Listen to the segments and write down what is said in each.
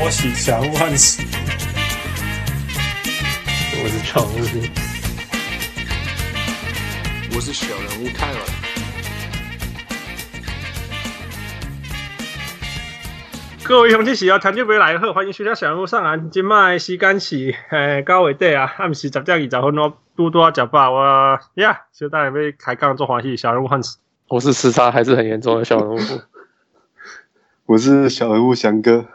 拖起小人物汉斯，我是常务，我是小人物泰尔。各位兄弟喜爱听众朋友来好，欢迎收听小人物上岸。今麦时间是诶九月底啊，暗时十点二十分，我拄拄啊食饱，我呀，小弟要开讲做欢喜小人物汉斯。我是时差还是很严重的小人物，我是小人物翔哥。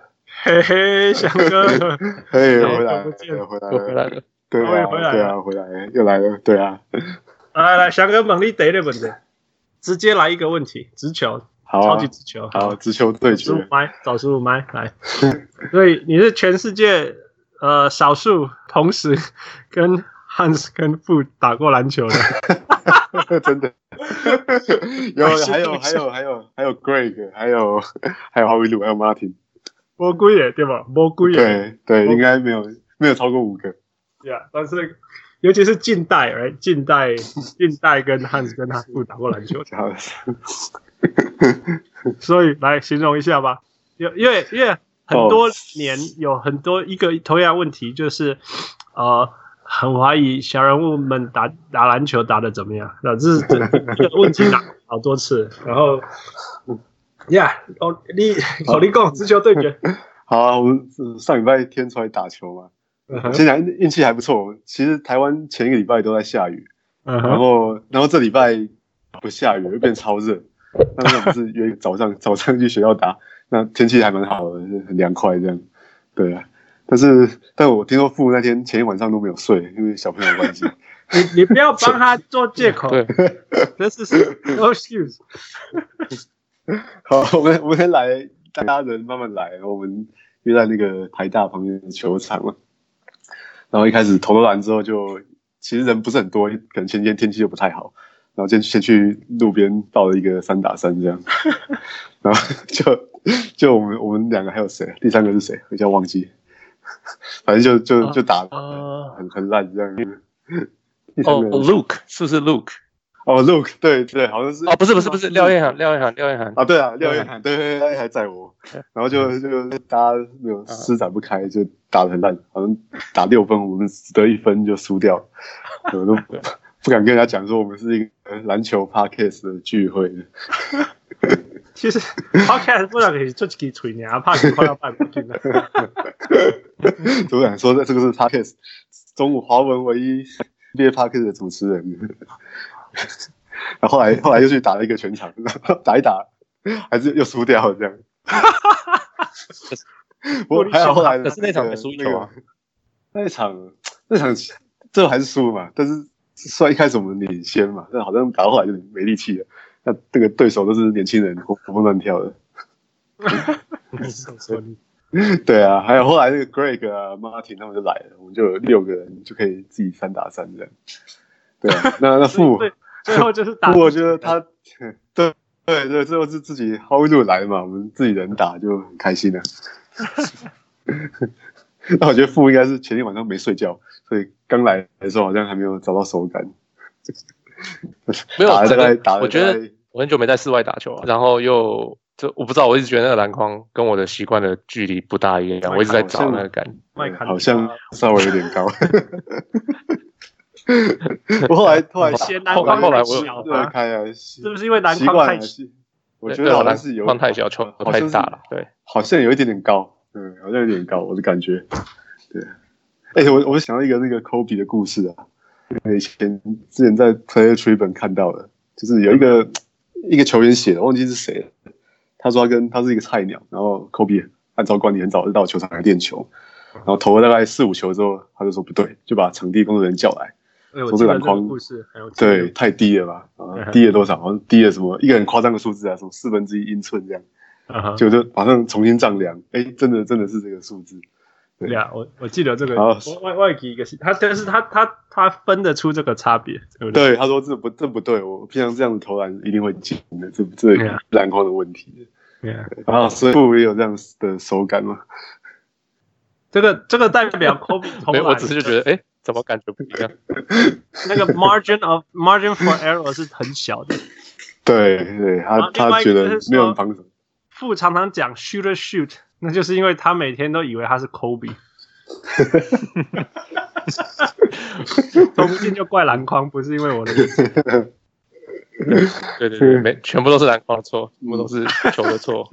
嘿嘿，翔哥，嘿，回来，回来了，回来了，对啊，对啊，回来了，又来了，对啊。来来，翔哥，问你第一个问题，直接来一个问题，直球，好，超级直球，好，直球对决，十五麦，找十五麦来。所以你是全世界呃少数同时 跟汉斯跟富打过篮球的，真的。有，还有，还有，还有，还有 Greg，还有，还有 Howie Lu，还有 Martin。魔鬼耶，对吧？魔鬼耶，对对，应该没有没有超过五个。对啊，但是尤其是近代，哎，近代 近代跟汉斯跟他不打过篮球，所以来形容一下吧。因因为因为很多年有很多一个同样问题，就是呃，很怀疑小人物们打打篮球打的怎么样？那这是这个问题打好多次，然后。呀，哦，你考你讲直球对决。好啊，我们上礼拜天出来打球嘛，现在运气还不错。其实台湾前一个礼拜都在下雨，然后然后这礼拜不下雨，又变超热。那我们是约早上早上去学校打，那天气还蛮好的，很凉快这样。对啊，但是但我听说父那天前一晚上都没有睡，因为小朋友关系。你你不要帮他做借口，这是 no excuse。好，我们我们先来，大家人慢慢来。我们约在那个台大旁边的球场嘛。然后一开始投了篮之后就，就其实人不是很多，可能前几天天气又不太好。然后先先去路边报了一个三打三这样。然后就就我们我们两个还有谁？第三个是谁？我叫忘记。反正就就就打很很烂这样。哦，Luke 是不是 Luke？哦、oh,，Look，对对，好像是哦，不是不是不是，廖彦涵，廖彦涵，廖彦涵啊，对啊，廖彦涵，对对对，还在我，然后就就大家没有施展不开，就打的很烂，好像打六分，我们只得一分就输掉，我都 不敢跟人家讲说我们是一个篮球 podcast 的聚会。其实 podcast 不然可以做几个吹牛，怕你快要办不进了。主管说的这个是 podcast，中午华文唯一毕业 podcast 的主持人。然后后来后来又去打了一个全场，打一打还是又输掉了这样。我还好后来可是那场没输球啊，那场那场最后还是输嘛，但是虽然一开始我们领先嘛，但好像打到后来就没力气了。那这个对手都是年轻人，活蹦乱跳的。对啊，还有后来那个 Greg 啊、Martin 他们就来了，我们就有六个人就可以自己三打三这样。对啊，那那父。最后就是打，我觉得他，对对对，最后是自己 hold 住来嘛，我们自己人打就很开心了。那我觉得傅应该是前天晚上没睡觉，所以刚来的时候好像还没有找到手感。没有，大概打，我觉得我很久没在室外打球了，然后又就我不知道，我一直觉得那个篮筐跟我的习惯的距离不大一样，我一直在找那个感觉，好像稍微有点高。我后来后来嫌篮筐太小吗？是不是因为篮筐太小？我觉得好像是有筐太小，球太大了。对，好像有一点点高，嗯，好像有点高，我的感觉。对，而且我我想到一个那个 Kobe 的故事啊，以前之前在 Player Tribune 看到的，就是有一个一个球员写的，忘记是谁了。他说他跟他是一个菜鸟，然后 Kobe 按照惯例很早就到球场来练球，然后投了大概四五球之后，他就说不对，就把场地工作人员叫来。说这篮筐对太低了吧？啊，低了多少？好像低了什么一个很夸张的数字啊，什么四分之一英寸这样，就就马上重新丈量，哎，真的真的是这个数字。对呀，我我记得这个外外给一个是他，但是他他他分得出这个差别，对不对？对，他说这不这不对，我平常这样子投篮一定会进的，这这篮筐的问题。对啊，所以不也有这样的手感吗？这个这个代表科比投篮，我只是就觉得哎。怎么感觉不一样？那个 margin of margin for error 是很小的。对对，他他觉得没有防守。父常常讲 shooter shoot 那就是因为他每天都以为他是 Kobe。说不定就怪篮筐，不是因为我的意思。对 对对，没全部都是篮筐的错，全部都是球的错。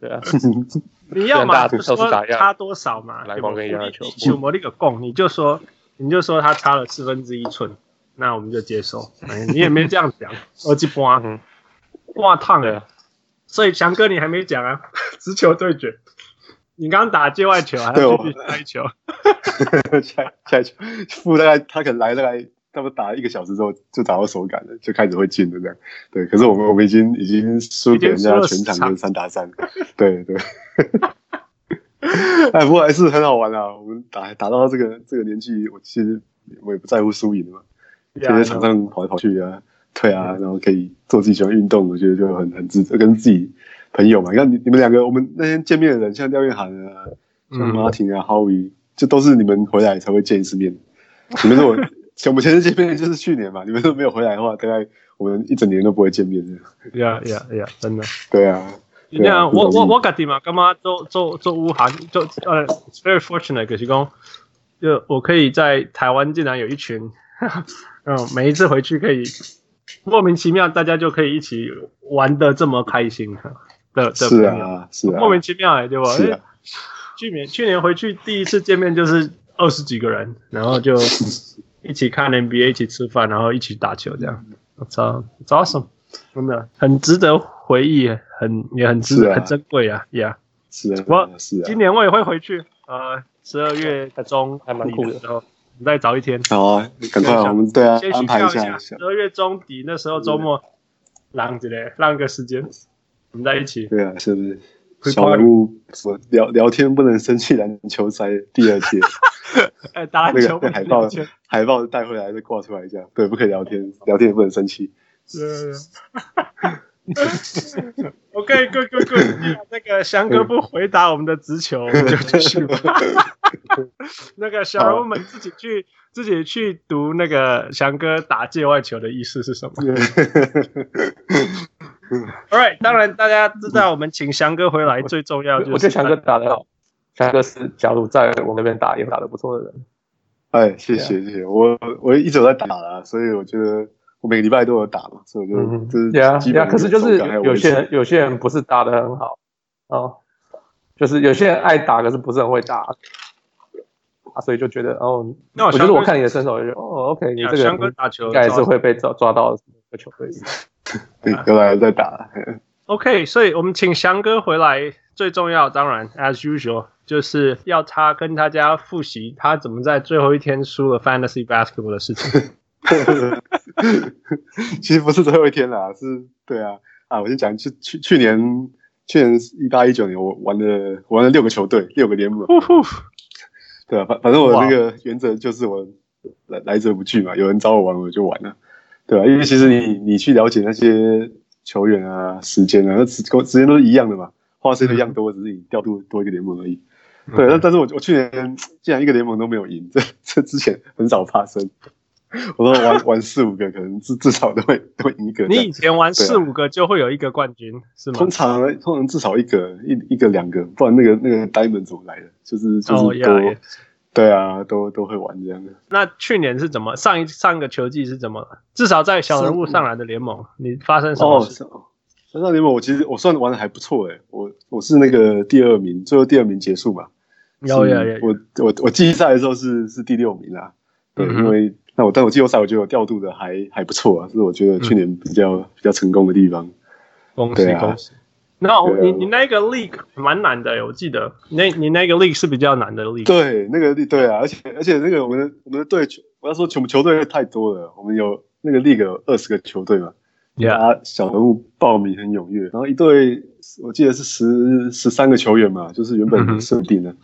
对啊，你要嘛就说差多少嘛，篮筐跟一样的球。球模那个共，你就说你就说他差了四分之一寸，那我们就接受。哎你也没这样讲，我去刮，刮烫了。所以翔哥你还没讲啊，直球对决。你刚刚打界外球，还要继续开球？开开球，负大概他可能来大概差不多打了一个小时之后就找到手感了，就开始会进的这样。对，可是我们我们已经已经输给人家全场跟三打三。对对。哎，不过还是很好玩啊！我们打打到这个这个年纪，我其实我也不在乎输赢嘛，天天场上跑来跑去啊，对啊，然后可以做自己喜欢运动，我觉得就很很值得跟自己。朋友嘛，你看你你们两个，我们那天见面的人，像廖月涵啊，像马婷啊，Howie，这都是你们回来才会见一次面。你们如果 我们前次见面就是去年嘛，你们都没有回来的话，大概我们一整年都不会见面的。呀呀呀，真的。对啊。你看我我我家己嘛，干嘛做做做武汉，就呃，very fortunate，可是讲，就我可以在台湾竟然有一群，嗯，每一次回去可以莫名其妙，大家就可以一起玩的这么开心。的的是啊，是啊，莫名其妙哎，对吧？是啊。去年去年回去第一次见面就是二十几个人，然后就一起看 NBA，一起吃饭，然后一起打球，这样。我操，awesome，真的很值得回忆，很也很值得，很珍贵啊，Yeah。是啊，我今年我也会回去，呃，十二月中还蛮酷的时候，你再早一天。好啊，赶快我们对啊，安排一下。十二月中底那时候周末，浪子嘞，浪个时间。我们在一起，对啊，是不是？小人物聊聊天不能生气，篮球赛第二届，哎，打篮球那个海报，海报带回来再挂出来一下。对，不可以聊天，聊天也不能生气。是。OK，Good，Good，Good。那个翔哥不回答我们的直球，我们就继续吧。那个小人物们自己去自己去读那个翔哥打界外球的意思是什么？All right，当然大家知道，我们请翔哥回来最重要就是。我觉得翔哥打得好，翔哥是假如在我那边打也打得不错的人。哎，谢谢谢谢，我我一直在打啦，所以我觉得我每个礼拜都有打嘛，所以我就、嗯、就是对啊，对啊，可是就是有些人有些人不是打的很好哦，就是有些人爱打，可是不是很会打啊，所以就觉得哦，那我觉得我看你的身手，我就哦，OK，你这个翔哥打球应该是会被抓抓到的球队。对，又来再打。OK，所以我们请翔哥回来，最重要当然，as usual，就是要他跟大家复习他怎么在最后一天输了 Fantasy Basketball 的事情。其实不是最后一天啦，是，对啊，啊，我先讲，去去去年，去年一八一九年，我玩了玩了六个球队，六个联盟。对啊，反反正我那个原则就是我来来者不拒嘛，有人找我玩我就玩了。对啊，因为其实你你去了解那些球员啊、时间啊，那时时间都是一样的嘛，花时间一样多，只是你调度多一个联盟而已。对，但但是我我去年竟然一个联盟都没有赢，这这之前很少发生。我说玩玩四五个，可能至至少都会都会赢一个。你以前玩四五个就会有一个冠军，是吗？通常通常至少一个一一个两个，不然那个那个 Diamond 怎么来的？就是就是多。对啊，都都会玩这样的。那去年是怎么？上一上一个球季是怎么？至少在小人物上来的联盟，你发生什么事？哦，上联盟我其实我算玩的还不错诶，我我是那个第二名，最后第二名结束嘛。有有有。我我我季赛的时候是是第六名啦。对，嗯、因为那我但我季后赛我觉得我调度的还还不错啊，是我觉得去年比较、嗯、比较成功的地方。恭喜恭喜。那你你那个 league 蛮难的，我记得，那你那个 league 是比较难的 league。对，那个 league 对啊，而且而且那个我们的我们的队球，我要说球球队太多了，我们有那个 league 有二十个球队嘛，啊，小人物报名很踊跃，然后一队我记得是十十三个球员嘛，就是原本设定的，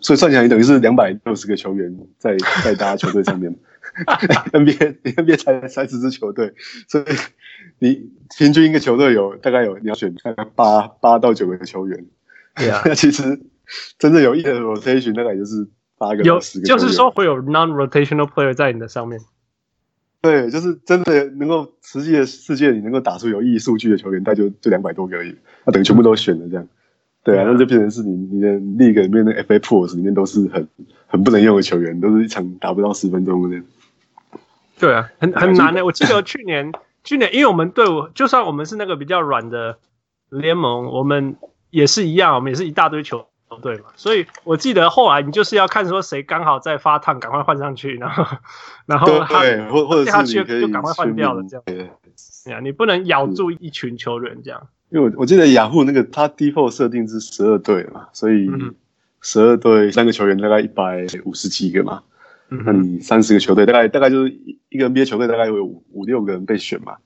所以算起来等于是两百六十个球员在在大家球队上面，NBA NBA 才三十支球队，所以。你平均一个球队有大概有你要选大概八八到九个球员，对啊，那其实真正有意义的 rotation 大概就是八个有十个。就是说会有 non-rotational player 在你的上面。对，就是真的能够实际的世界里能够打出有意义数据的球员，大概就就两百多个而已，那等于全部都选了这样。对啊，那就变成是你你的 league 里面的 FA pools 里面都是很很不能用的球员，都是一场打不到十分钟的。对啊，很很难的。我记得去年去年，因为我们队伍就算我们是那个比较软的联盟，我们也是一样，我们也是一大堆球队嘛。所以我记得后来你就是要看说谁刚好在发烫，赶快换上去，然后然后他对，或或者是你可以就赶快换掉了这样。对啊，你不能咬住一群球员这样。因为我我记得雅虎那个他 default 设定是十二队嘛，所以十二队三个球员大概一百五十几个嘛，嗯、那你三十个球队大概大概就是一个 NBA 球队大概有五五六个人被选嘛，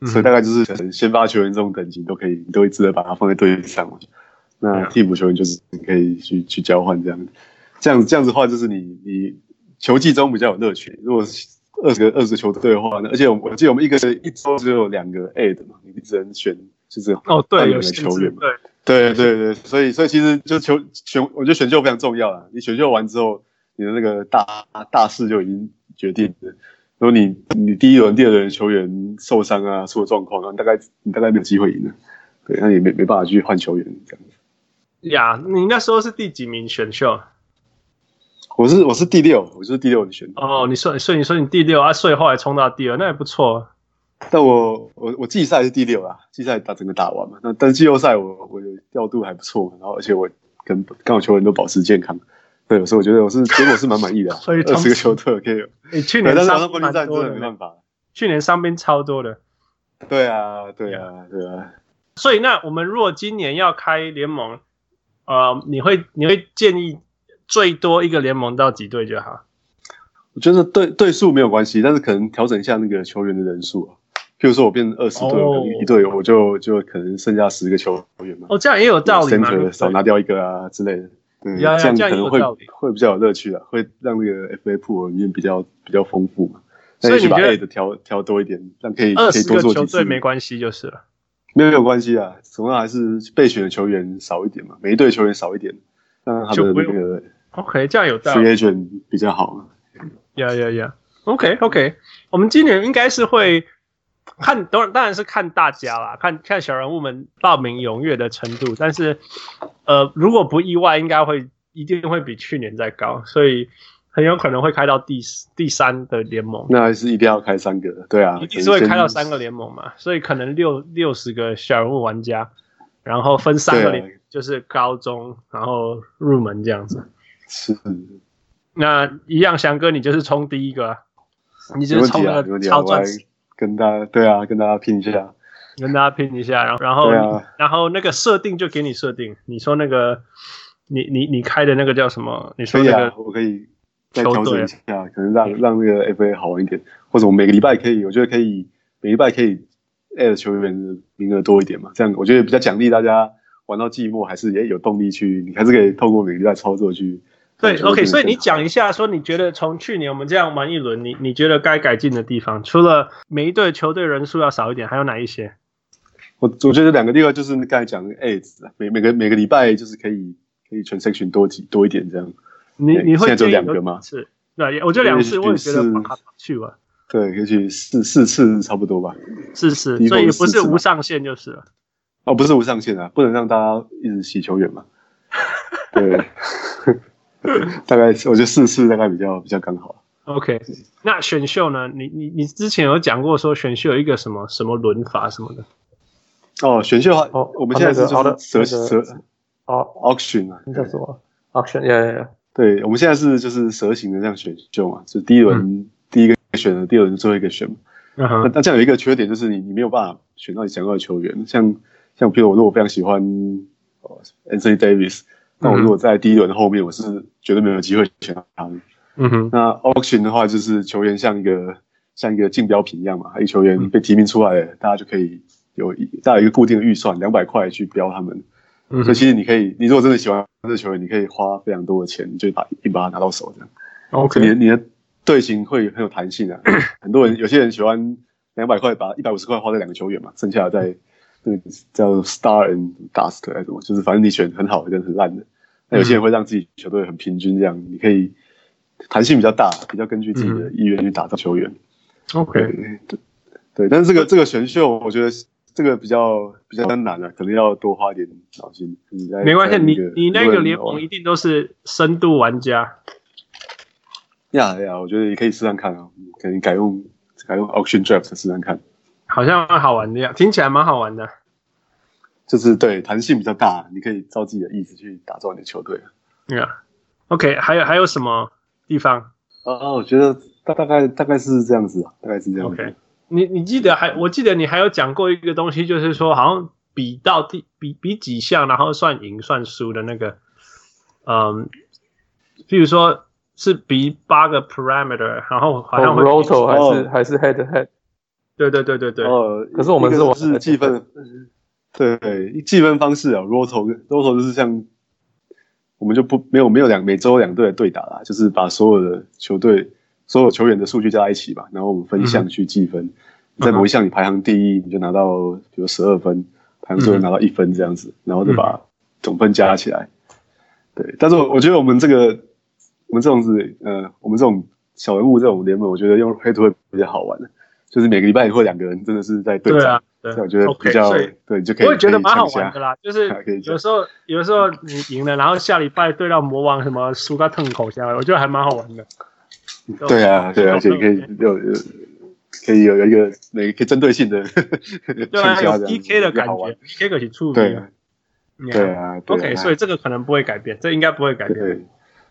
嗯、所以大概就是可能先发球员这种等级都可以，你都会值得把它放在队上。那替补球员就是你可以去去交换这样，这样这样子的话就是你你球技中比较有乐趣。如果二十个二十个球队的话，而且我我记得我们一个一周只有两个 A 的嘛，你只能选。就是哦，对，有球员，对，对，对，对，所以，所以其实就球选，我觉得选秀非常重要啊。你选秀完之后，你的那个大大势就已经决定了。如果你你第一轮、第二轮球员受伤啊，出了状况，那大概你大概没有机会赢了。对，那也没没办法去换球员这样子。呀，你那时候是第几名选秀？我是我是第六，我是第六的选。哦，你说，所以你说你第六啊，所以后来冲到第二，那也不错。但我我我季赛是第六啊，季赛打整个打完嘛，那但是季后赛我我的调度还不错，然后而且我跟刚好球员都保持健康，对，所以我觉得我是 结果是蛮满意的，所以二十个球队可以。你去年但是冠军战真的没办法，去年伤兵超多的。对啊，对啊，对啊。所以那我们如果今年要开联盟，呃，你会你会建议最多一个联盟到几队就好？我觉得队队数没有关系，但是可能调整一下那个球员的人数啊。譬如说我变二十队，一队我就就可能剩下十个球员嘛。哦，这样也有道理嘛？少拿掉一个啊之类的，对，这样可能会会比较有乐趣啊，会让那个 FA pool 里面比较比较丰富嘛。所以你把 A 的调调多一点，这样可以二十个球队没关系就是了。没有没有关系啊，总要还是备选的球员少一点嘛，每一队球员少一点，让他的那个 OK 这样有道理，Free Agent 比较好嘛。呀呀呀，OK OK，我们今年应该是会。看，当然当然是看大家啦，看看小人物们报名踊跃的程度。但是，呃，如果不意外，应该会一定会比去年再高，所以很有可能会开到第第三的联盟。那还是一定要开三个，对啊，一定是会开到三个联盟嘛。所以可能六六十个小人物玩家，然后分三个联，就是高中，然后入门这样子。是。那一样，翔哥，你就是冲第一个，啊，你就是冲那个超钻石。跟大家对啊，跟大家拼一下，跟大家拼一下，然后然后、啊、然后那个设定就给你设定，你说那个你你你开的那个叫什么？你说那个、啊、我可以再调整一下，可能让让那个 FA 好玩一点，或者我每个礼拜可以，我觉得可以每个礼拜可以 add 球员的名额多一点嘛，这样我觉得比较奖励大家玩到寂寞还是也有动力去，你还是可以透过每个礼拜操作去。对，OK，所以你讲一下，说你觉得从去年我们这样玩一轮，你你觉得该改进的地方，除了每一队球队人数要少一点，还有哪一些？我我觉得两个地方就是刚才讲的每每个每个礼拜就是可以可以 transaction 多几多一点这样。你你会现在就两个吗？是，对，我觉得两次我也觉得去吧。对，可以去四四次差不多吧。四次，所以不是无上限就是了。哦，不是无上限啊，不能让大家一直洗球员嘛。对。大概我觉得四次大概比较比较刚好。OK，那选秀呢？你你你之前有讲过说选秀有一个什么什么轮法什么的？哦，选秀哦，我们现在是好的蛇蛇哦，auction 啊，那叫什么？auction，呀呀呀！对，我们现在是就是蛇形的这样选秀嘛，就第一轮第一个选的，第二轮最后一个选嘛。那那这样有一个缺点就是你你没有办法选到你想要的球员，像像比如我如果非常喜欢 Anthony Davis。那我如果在第一轮后面，我是绝对没有机会选到他。嗯哼。那 auction 的话，就是球员像一个像一个竞标品一样嘛，一球员被提名出来了，大家就可以有大家有一个固定的预算，两百块去标他们。嗯。所以其实你可以，你如果真的喜欢这个球员，你可以花非常多的钱，就把一把他拿到手这样。OK。你的你的队形会很有弹性啊。很多人有些人喜欢两百块把一百五十块花在两个球员嘛，剩下的在那个叫 star and dust 还是什么，就是反正你选很好的跟很烂的。那有些人会让自己球队很平均，这样你可以弹性比较大，比较根据自己的意愿去打造球员。OK，对对，但是这个这个选秀，我觉得这个比较比较难啊，可能要多花点脑筋。没关系，你你那个联盟一定都是深度玩家。呀呀，我觉得你可以试试看啊，可以改用改用 Auction Draft 试试看。好像蛮好玩的呀，听起来蛮好玩的。就是对弹性比较大，你可以照自己的意思去打造你的球队。对啊，OK，还有还有什么地方？哦，我觉得大大概大概是这样子，大概是这样子。OK，你你记得还？我记得你还有讲过一个东西，就是说好像比到第比比几项，然后算赢算输的那个，嗯，譬如说是比八个 parameter，然后好像会 roto 还是还是 head to head。对对对对对。哦，可是我们是我是计分，对计分方式啊，roto roto 就是像。我们就不没有没有两每周两队的对打啦，就是把所有的球队所有球员的数据加在一起吧，然后我们分项去计分，在某一项你排行第一，你就拿到比如十二分，排行最后拿到一分这样子，然后就把总分加起来。对，但是我我觉得我们这个我们这种是呃我们这种小人物这种联盟，我觉得用 head to head 比较好玩的，就是每个礼拜或两个人真的是在对战。对，我觉得比较对，就可以。我也觉得蛮好玩的啦，就是 有时候有时候你赢了，然后下礼拜对到魔王什么输个痛口下来，我觉得还蛮好玩的。对啊，对，而且可以有有可以有一个每个针对性的对啊，有 PK 的感觉，PK 可以触对对啊，OK，所以这个可能不会改变，这应该不会改变。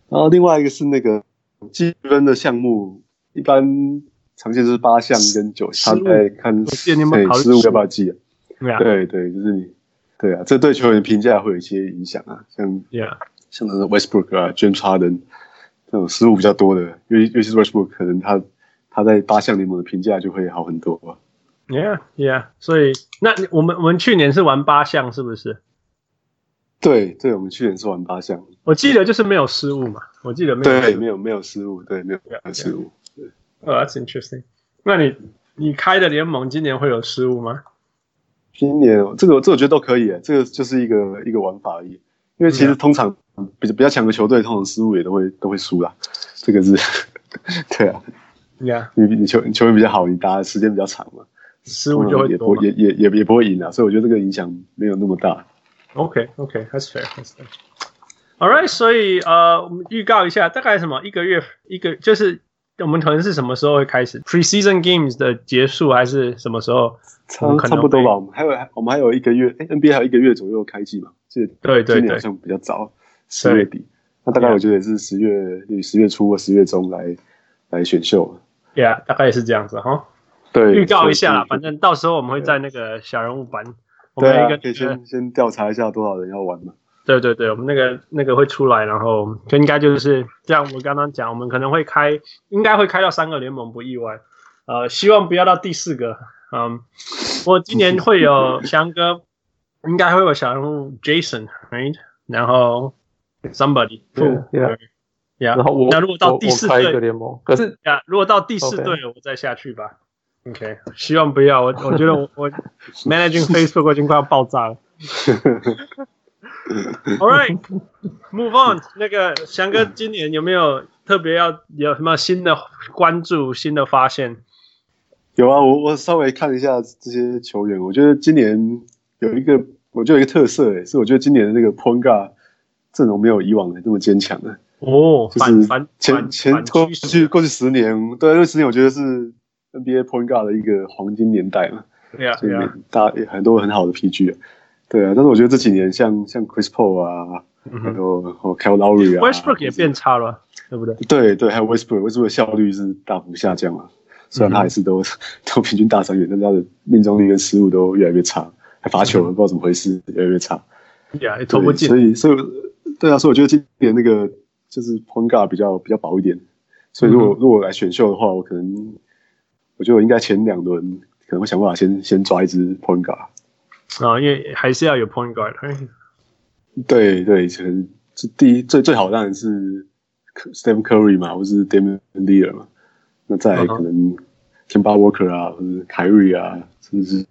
然后另外一个是那个积分的项目，一般。常见是八项跟九项，他在看对失误要不要记啊？对对，就是你对啊，这对球员评价会有一些影响啊，像 Yeah. 像那个 Westbrook 啊，James Harden 这种失误比较多的，尤尤其是 Westbrook，可能他他在八项联盟的评价就会好很多。Yeah Yeah，所以那我们我们去年是玩八项是不是？对对，我们去年是玩八项，我记得就是没有失误嘛，我记得没有对没有没有失误，对没有没有失误。哦、oh,，That's interesting。那你你开的联盟今年会有失误吗？今年这个这个我觉得都可以，这个就是一个一个玩法而已。因为其实通常比较比较强的球队，通常失误也都会都会输啦。这个是 对啊，Yeah，你你球你球员比较好，你打的时间比较长嘛，失误就会多也也也也不会赢啊。所以我觉得这个影响没有那么大。OK OK，That's fair，That's fair。All right，所以呃，我们预告一下，大概什么一个月一个就是。我们可能是什么时候会开始 preseason games 的结束，还是什么时候？差差不多吧。我们还有我们还有一个月，哎，NBA 还有一个月左右开季嘛？是，对对对，好像比较早，十月底。那大概我觉得也是十月，十月初或十月中来来选秀。对啊，大概也是这样子哈。对，预告一下，反正到时候我们会在那个小人物版，我们一个可以先先调查一下多少人要玩嘛。对对对，我们那个那个会出来，然后就应该就是这样。我刚刚讲，我们可能会开，应该会开到三个联盟，不意外。呃，希望不要到第四个。嗯，我今年会有翔哥，应该会有小人物 Jason，right？然后 somebody，对，yeah，然后我，那如果到第四队联盟，可是呀，如果到第四队，我再下去吧。OK，希望不要。我我觉得我我 managing Facebook 已经快要爆炸了。All right, move on。那个翔哥，今年有没有特别要有什么新的关注、新的发现？有啊，我我稍微看一下这些球员，我觉得今年有一个，我觉得有一个特色，诶，是我觉得今年的那个 point guard 阵容没有以往的那么坚强了。哦，就是前前过去过去十年，对，这十年我觉得是 NBA point guard 的一个黄金年代嘛。对啊，对啊，大很多很好的 PG。对啊，但是我觉得这几年像像 Chris Paul 啊，还有 Kyle Lowry 啊，Westbrook 也变差了，对不对？对对，还有 Westbrook，Westbrook 的效率是大幅下降了。虽然他还是都 都平均大三元，但是他的命中率跟失误都越来越差，还罚球不知道怎么回事，越来越差。Yeah，投不进。所以所以对啊，所以我觉得今年那个就是 Point Guard 比较比较薄一点。所以如果如果来选秀的话，我可能我觉得我应该前两轮可能会想办法先先抓一支 Point Guard。啊，因为还是要有 point guard。对对，可能这第一最最好当然是 Stephen Curry 嘛，或是 Damian Lillard 嘛。那再来可能 Kemba Walker 啊，或者 Kyrie 啊，甚至是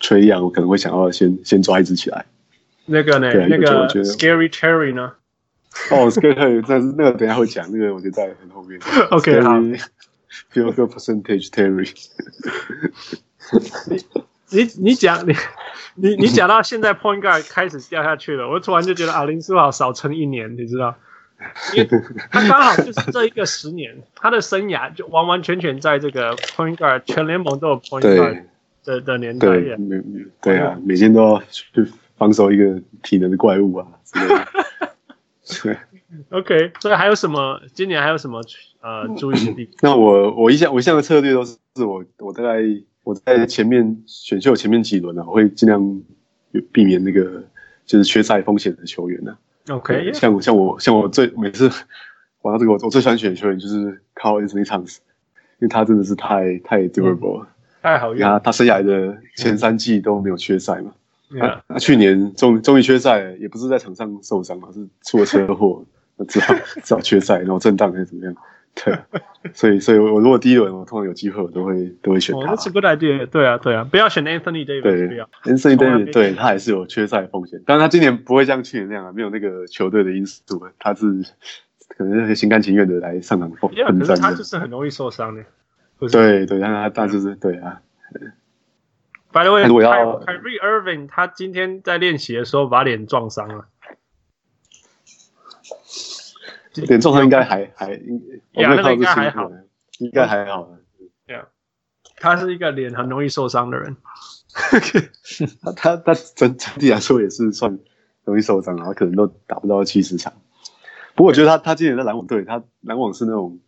Trae Young，我可能会想要先先抓一支起来。那个呢？那个 Scary Terry 呢？哦，Scary Terry，但是那个等下会讲，那个我觉得在很后面。OK，好。Field Goal Percentage Terry。你你讲 你你你讲到现在 point guard 开始掉下去了，我突然就觉得阿，林书豪少撑一年，你知道？因为他刚好就是这一个十年，他的生涯就完完全全在这个 point guard 全联盟都有 point guard 的的年代。对，每对啊，每天都要去防守一个体能的怪物啊。对，OK，所以还有什么？今年还有什么呃注意的地方？那我我一向我一向的策略都是我我大概我在前面选秀前面几轮呢、啊，我会尽量避免那个就是缺赛风险的球员呢、啊。OK，像像我像我最每次 玩到这个，我我最喜欢选的球员就是 Karl-Anthony Towns，因为他真的是太太 durable 了，嗯、太好用。他他生涯的前三季都没有缺赛嘛。那、yeah. 啊、去年终终于缺赛，也不是在场上受伤嘛，是出了车祸，那只好只好缺赛，然后震荡还是怎么样？对，所以所以我如果第一轮我通常有机会，我都会都会选他。那是 good idea，对啊对啊，不要选 Anthony Davis，对不要 Anthony Davis，对他还是有缺赛风险，但是他今年不会像去年那样啊，没有那个球队的因素，他是可能是心甘情愿的来上场奋奋战。他就是很容易受伤的，对对，但他但就是对啊。By the way, Kyrie Irving 他今天在练习的时候把脸撞伤了。脸撞伤应该还还应，该还好，应该还好。对啊，他是一个脸很容易受伤的人。他他他整整体来说也是算容易受伤，然后可能都打不到七十场。不过我觉得他他今年在篮网队，他篮网是那种，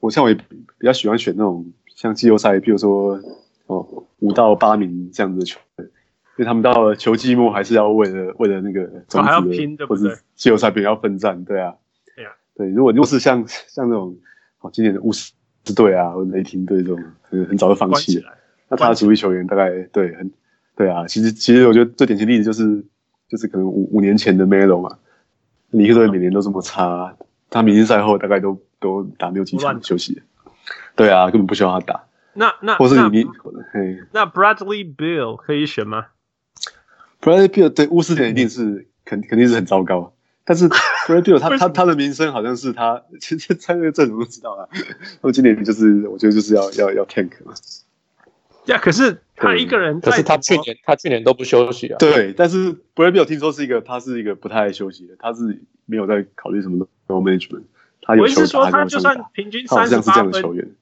我像我也比较喜欢选那种像季后赛，比如说。哦，五到八名这样子的球队，因为他们到了球季末还是要为了为了那个还要拼，或者季后赛比较奋战，对啊，对。如果如果是像像那种哦，今年的巫师队啊，或者雷霆队这种，很很早就放弃了，那他的主力球员大概对很对啊。其实其实我觉得最典型例子就是就是可能五五年前的 Melo 嘛，尼克队每年都这么差，他明星赛后大概都都打没有几场休息，对啊，根本不需要他打。那那或是你那 Bradley Bill 可以选吗？Bradley Bill 对巫师点一定是肯肯定是很糟糕，但是 Bradley Beal 他他他的名声好像是他其实在那个阵容都知道了。那么今年就是我觉得就是要要要 tank 嘛。呀，可是他一个人，可是他去年他去年都不休息啊。对，但是 Bradley Beal 听说是一个他是一个不太爱休息的，他是没有在考虑什么 management。他有球打，他就算平均三十八分。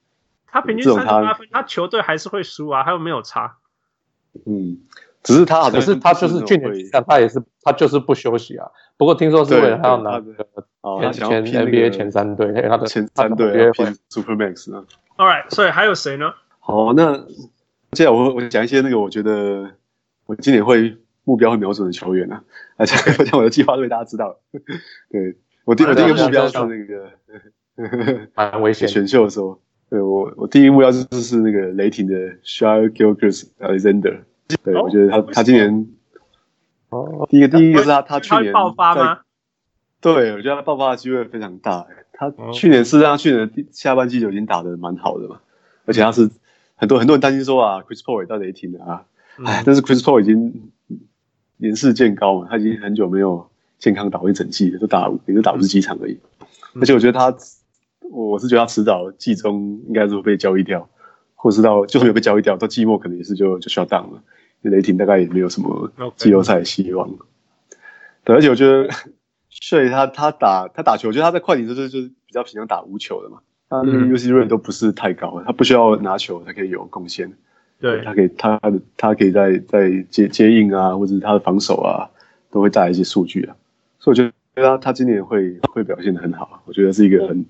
他平均三十八分，他球队还是会输啊，他又没有差。嗯，只是他可是他就是去年他也是他就是不休息啊。不过听说是为了他要拿前前 NBA 前三队，他的前三队拼 Super Max 呢。All right，所以还有谁呢？好，那接下来我我讲一些那个我觉得我今年会目标会瞄准的球员啊，而且我讲我的计划，被大家知道。对我第我第一个目标是那个 蛮危险选秀的时候。对我，我第一目标就是那个雷霆的 Shai Gilgeous-Alexander。对，我觉得他他今年，哦，第一个第一个是他他去年爆发吗？对，我觉得他爆发的机会非常大。他去年事实上去年下半季就已经打得蛮好的嘛，而且他是很多很多人担心说啊，Chris Paul 也到雷霆了啊，哎，但是 Chris Paul 已经年事渐高嘛，他已经很久没有健康打过一整季了，都打也就打不是几场而已，而且我觉得他。我是觉得他迟早季中应该是会被交易掉，或是到就算有被交易掉，到季末可能也是就就 shut down 了。雷霆大概也没有什么季后赛的希望。对，而且我觉得，所以他他打他打球，我觉得他在快艇就是就是比较平常打无球的嘛。他那个 usage rate 都不是太高，他不需要拿球才可以有贡献。对，他可以他的他可以在在接接应啊，或者他的防守啊，都会带来一些数据啊。所以我觉得他他今年会会表现的很好，我觉得是一个很。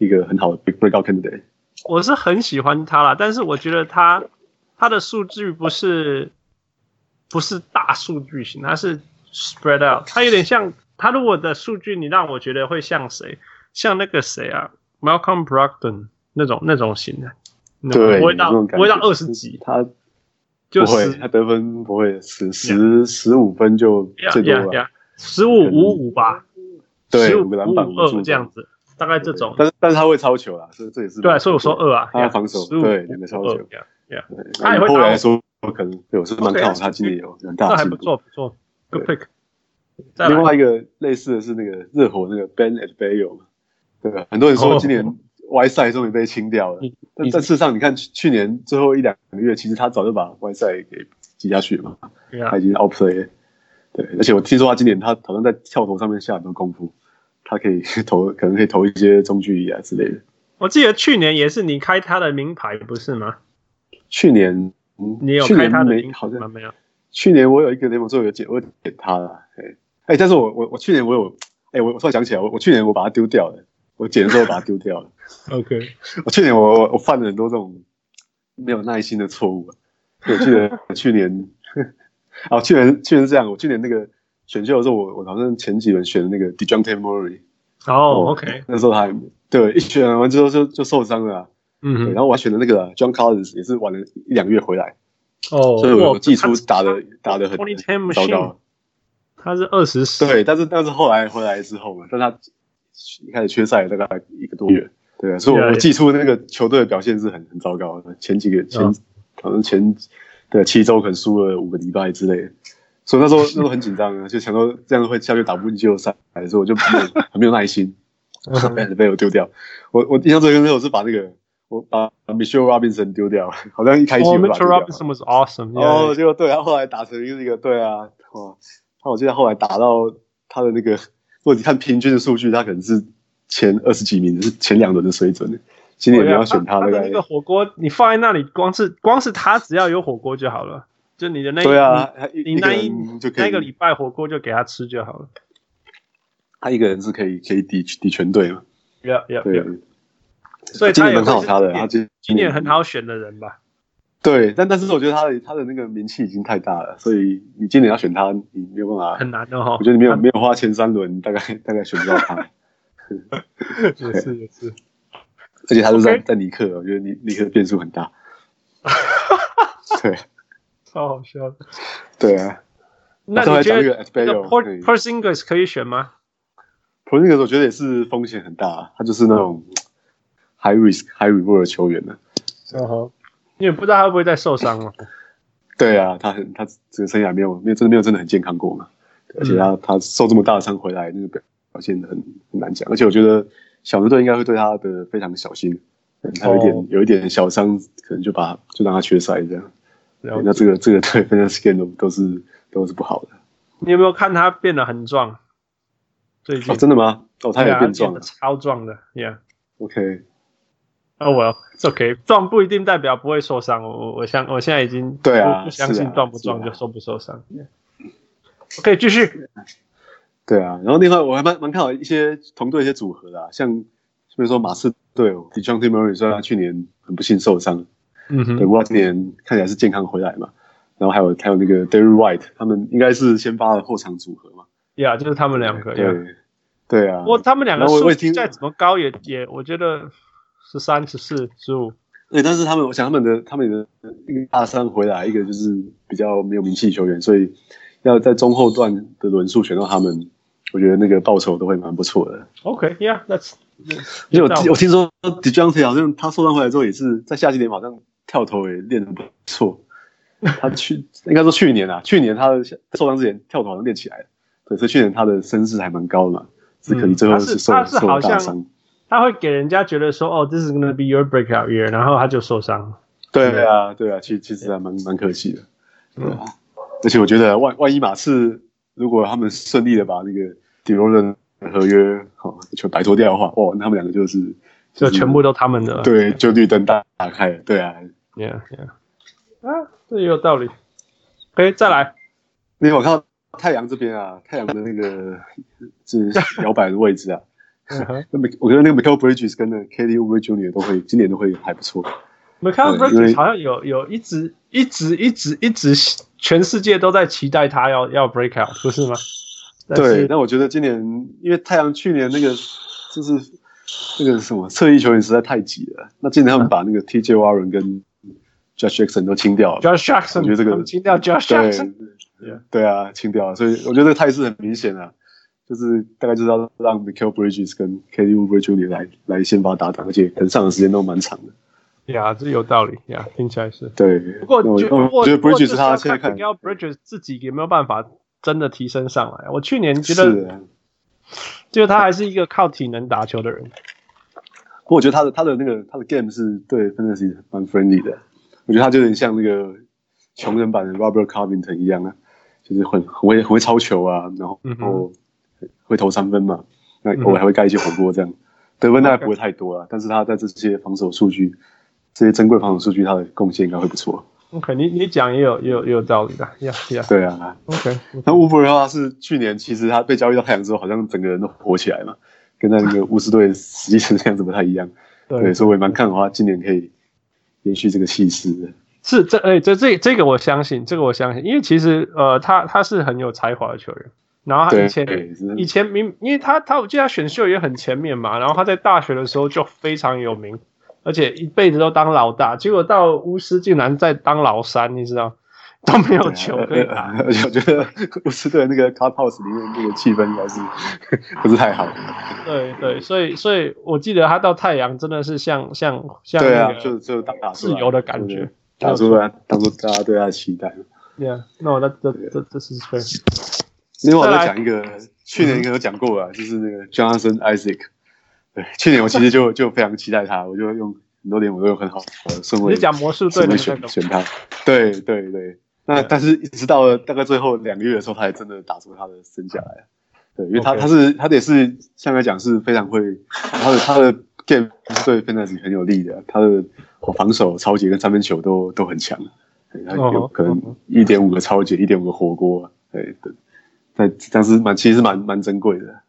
一个很好的 breakout candidate，我是很喜欢他啦，但是我觉得他他的数据不是不是大数据型，它是 spread out，它有点像它如果的数据你让我觉得会像谁，像那个谁啊，Malcolm Brogdon 那种那种型的，对，不会到不会到二十几，他就不会，他得分不会十十十五分就最多了，十五五五吧，对，五个篮板五这样子。大概这种，但是但是他会超球啦，所以这也是对，所以我说二啊，他防守对两个超球，对，他也会后来说可能对我是蛮看好他今年有很大进步，不错不错，Good pick。另外一个类似的是那个热火那个 Ben Adebayo，对吧？很多人说今年 Whiteside 终于被清掉了，但但事实上你看去年最后一两个月，其实他早就把 Whiteside 给挤下去嘛，Yeah. 他已经 outplay 了。对，而且我听说他今年他好像在跳投上面下很多功夫，他可以 投，可能可以投一些中距离啊之类的。我记得去年也是你开他的名牌，不是吗？去年，你有开他的名好像？没有。去年我有一个联盟做有捡，我捡他了。哎哎，但是我我我去年我有，哎，我我突然想起来，我我去年我把它丢掉了，我捡的时候把它丢掉了。OK，我去年我我我犯了很多这种没有耐心的错误。我记得去年，哦，去年去年是这样，我去年那个选秀的时候，我我好像前几轮选的那个 Dejounte Murray。哦、oh，OK，那时候他还对一选完之后就就受伤了、啊。嗯哼，然后我还选的那个 John Collins 也是晚了一两个月回来。哦、oh，所以我季初打的打的很糟糕。他是二十四，对，但是但是后来回来之后嘛，但他一开始缺赛大概一个多月，对啊，所以我季初那个球队的表现是很很糟糕的，前几个前、oh. 可能前对七周可能输了五个礼拜之类的，所以那时候那时候很紧张啊，就想说这样会下去打不进季后赛，所以我就没有很没有耐心，被被我丢掉。我我印象最深刻我是把那个我把 Mitchell Robinson 丢掉，好像一开机。Mitchell Robinson was awesome。哦，结果对他后来打成一个对啊，哦。那我记得后来打到他的那个，如果你看平均的数据，他可能是前二十几名，是前两轮的水准。今年你要选他，那个那个火锅你放在那里，光是光是他只要有火锅就好了。就你的那对啊，你那一就那个礼拜火锅就给他吃就好了。他一个人是可以可以抵抵全队嘛？Yeah, yeah, 对。所以今年很好他的，他今今年很好选的人吧。对，但但是我觉得他的他的那个名气已经太大了，所以你今年要选他，你没有办法，很难的哈。我觉得你没有没有花前三轮，大概大概选不到他。也是也是，而且他是在.在尼克，我觉得尼尼克变数很大。对，超好笑的。对啊，那你觉得 Porzingis 可以选吗？Porzingis 我觉得也是风险很大，他就是那种 high risk high reward 的球员呢。嗯哼。因为不知道他会不会再受伤了。对啊，他很他这个生涯没有没有真的没有真的很健康过嘛，而且他他受这么大的伤回来，那个表表现很很难讲。而且我觉得小牛队应该会对他的非常小心，他有一点、哦、有一点小伤，可能就把就让他缺赛这样。那这个这个对 Fantasy Scan 都都是都是不好的。你有没有看他变得很壮？最近哦，真的吗？哦，他也变壮了，超壮的，Yeah。OK。哦，我 OK，撞不一定代表不会受伤。我我我相我现在已经对啊，不相信撞不撞就受不受伤。OK，继续。对啊，然后另外我还蛮蛮看好一些同队一些组合的，像比如说马刺队，Dejounte Murray 虽然他去年很不幸受伤，嗯哼，对，不过今年看起来是健康回来嘛。然后还有还有那个 Derrick White，他们应该是先发的后场组合嘛。呀、yeah，就是他们两个。对对啊。不过他们两个数据再怎么高也也，我觉得。十三、十四、十五，对，但是他们，我想他们的他们的一个大三回来，一个就是比较没有名气球员，所以要在中后段的轮数选到他们，我觉得那个报酬都会蛮不错的。OK，Yeah，that's，因为我我听说 Dejounte 好像他受伤回来之后也是在夏季联好像跳投也练得不错。他去应该说去年啊，去年他的受伤之前跳投好像练起来了，对，所以去年他的身世还蛮高的嘛，只可惜最后是受、受了大伤。他会给人家觉得说，哦，this is gonna be your breakout year，然后他就受伤。对啊，对啊，其实其实还蛮蛮可惜的。对啊，而且我觉得万万一马刺如果他们顺利的把那个 DeRozan 合约好就摆脱掉的话，哇，那他们两个就是就全部都他们的了。对，就绿灯打打开了。对啊，Yeah Yeah，啊，这也有道理。可以再来。那我看到太阳这边啊，太阳的那个是摇摆的位置啊。那、uh. 我觉得那个 Michael Bridges 跟那个 Kelly Oubre Jr. 都会今年都会还不错。Michael Bridges 好像有有一直一直一直一直全世界都在期待他要要 break out，不是吗？对，那我觉得今年因为太阳去年那个就是那个什么侧翼球员实在太挤了，那今年他们把那个 TJ Warren 跟 Josh Jackson 都清掉了。Josh Jackson，我觉得这个清掉 Josh Jackson，对，对啊，清掉了，所以我觉得这个态势很明显啊。就是大概就是要让 Michael Bridges 跟 Oubre Jr. 来来先发搭档，而且可能上的时间都蛮长的。呀，这有道理呀，听起来是。对，不过我觉得 Bridges 他现在看 Mikal Bridges 自己有没有办法真的提升上来？我去年觉得，是就他还是一个靠体能打球的人。不过我觉得他的他的那个他的 game 是对 Fantasy 蛮 friendly 的。我觉得他就有点像那个穷人版的 Robert Covington 一样啊，就是很很会很会抄球啊，然后然后会投三分嘛，那偶尔还会盖一些火锅这样，得分大概不会太多啊，但是他在这些防守数据，这些珍贵防守数据，他的贡献应该会不错。OK，你你讲也有也有也有道理的，呀呀，对啊，OK。那乌布的话是去年其实他被交易到太阳之后，好像整个人都火起来嘛，跟那个巫师队实际上样子不太一样。对，所以我也蛮看好他今年可以延续这个气势的。是这哎、欸，这这这个我相信，这个我相信，因为其实呃，他他是很有才华的球员，然后他以前以前明，因为他他我记得他选秀也很前面嘛，然后他在大学的时候就非常有名，而且一辈子都当老大，结果到巫师竟然在当老三，你知道？都没有球可以打，而且 我觉得巫师队那个 clubhouse 里面那个气氛应该是 不是太好。对对，所以所以我记得他到太阳真的是像像像对啊，就就打打自由的感觉，打出来当做大家对他的期待。Yeah, no, that that that this is fair。另外我再讲一个，去年应该有讲过了，就是那个 Jonathan Isaac。对，去年我其实就就非常期待他，我就用很多年我都有很好的顺位，你讲魔术队的选选他。对对对。那但是一直到了大概最后两个月的时候，他才真的打出他的身价来。对，因为他.他是他也是相对来讲是非常会，他的他的 game 对 fantasy 很有利的，他的防守、超级跟三分球都都很强。他有可能一点五个超级，一点五个火锅。对对，但但是蛮其实蛮蛮珍贵的。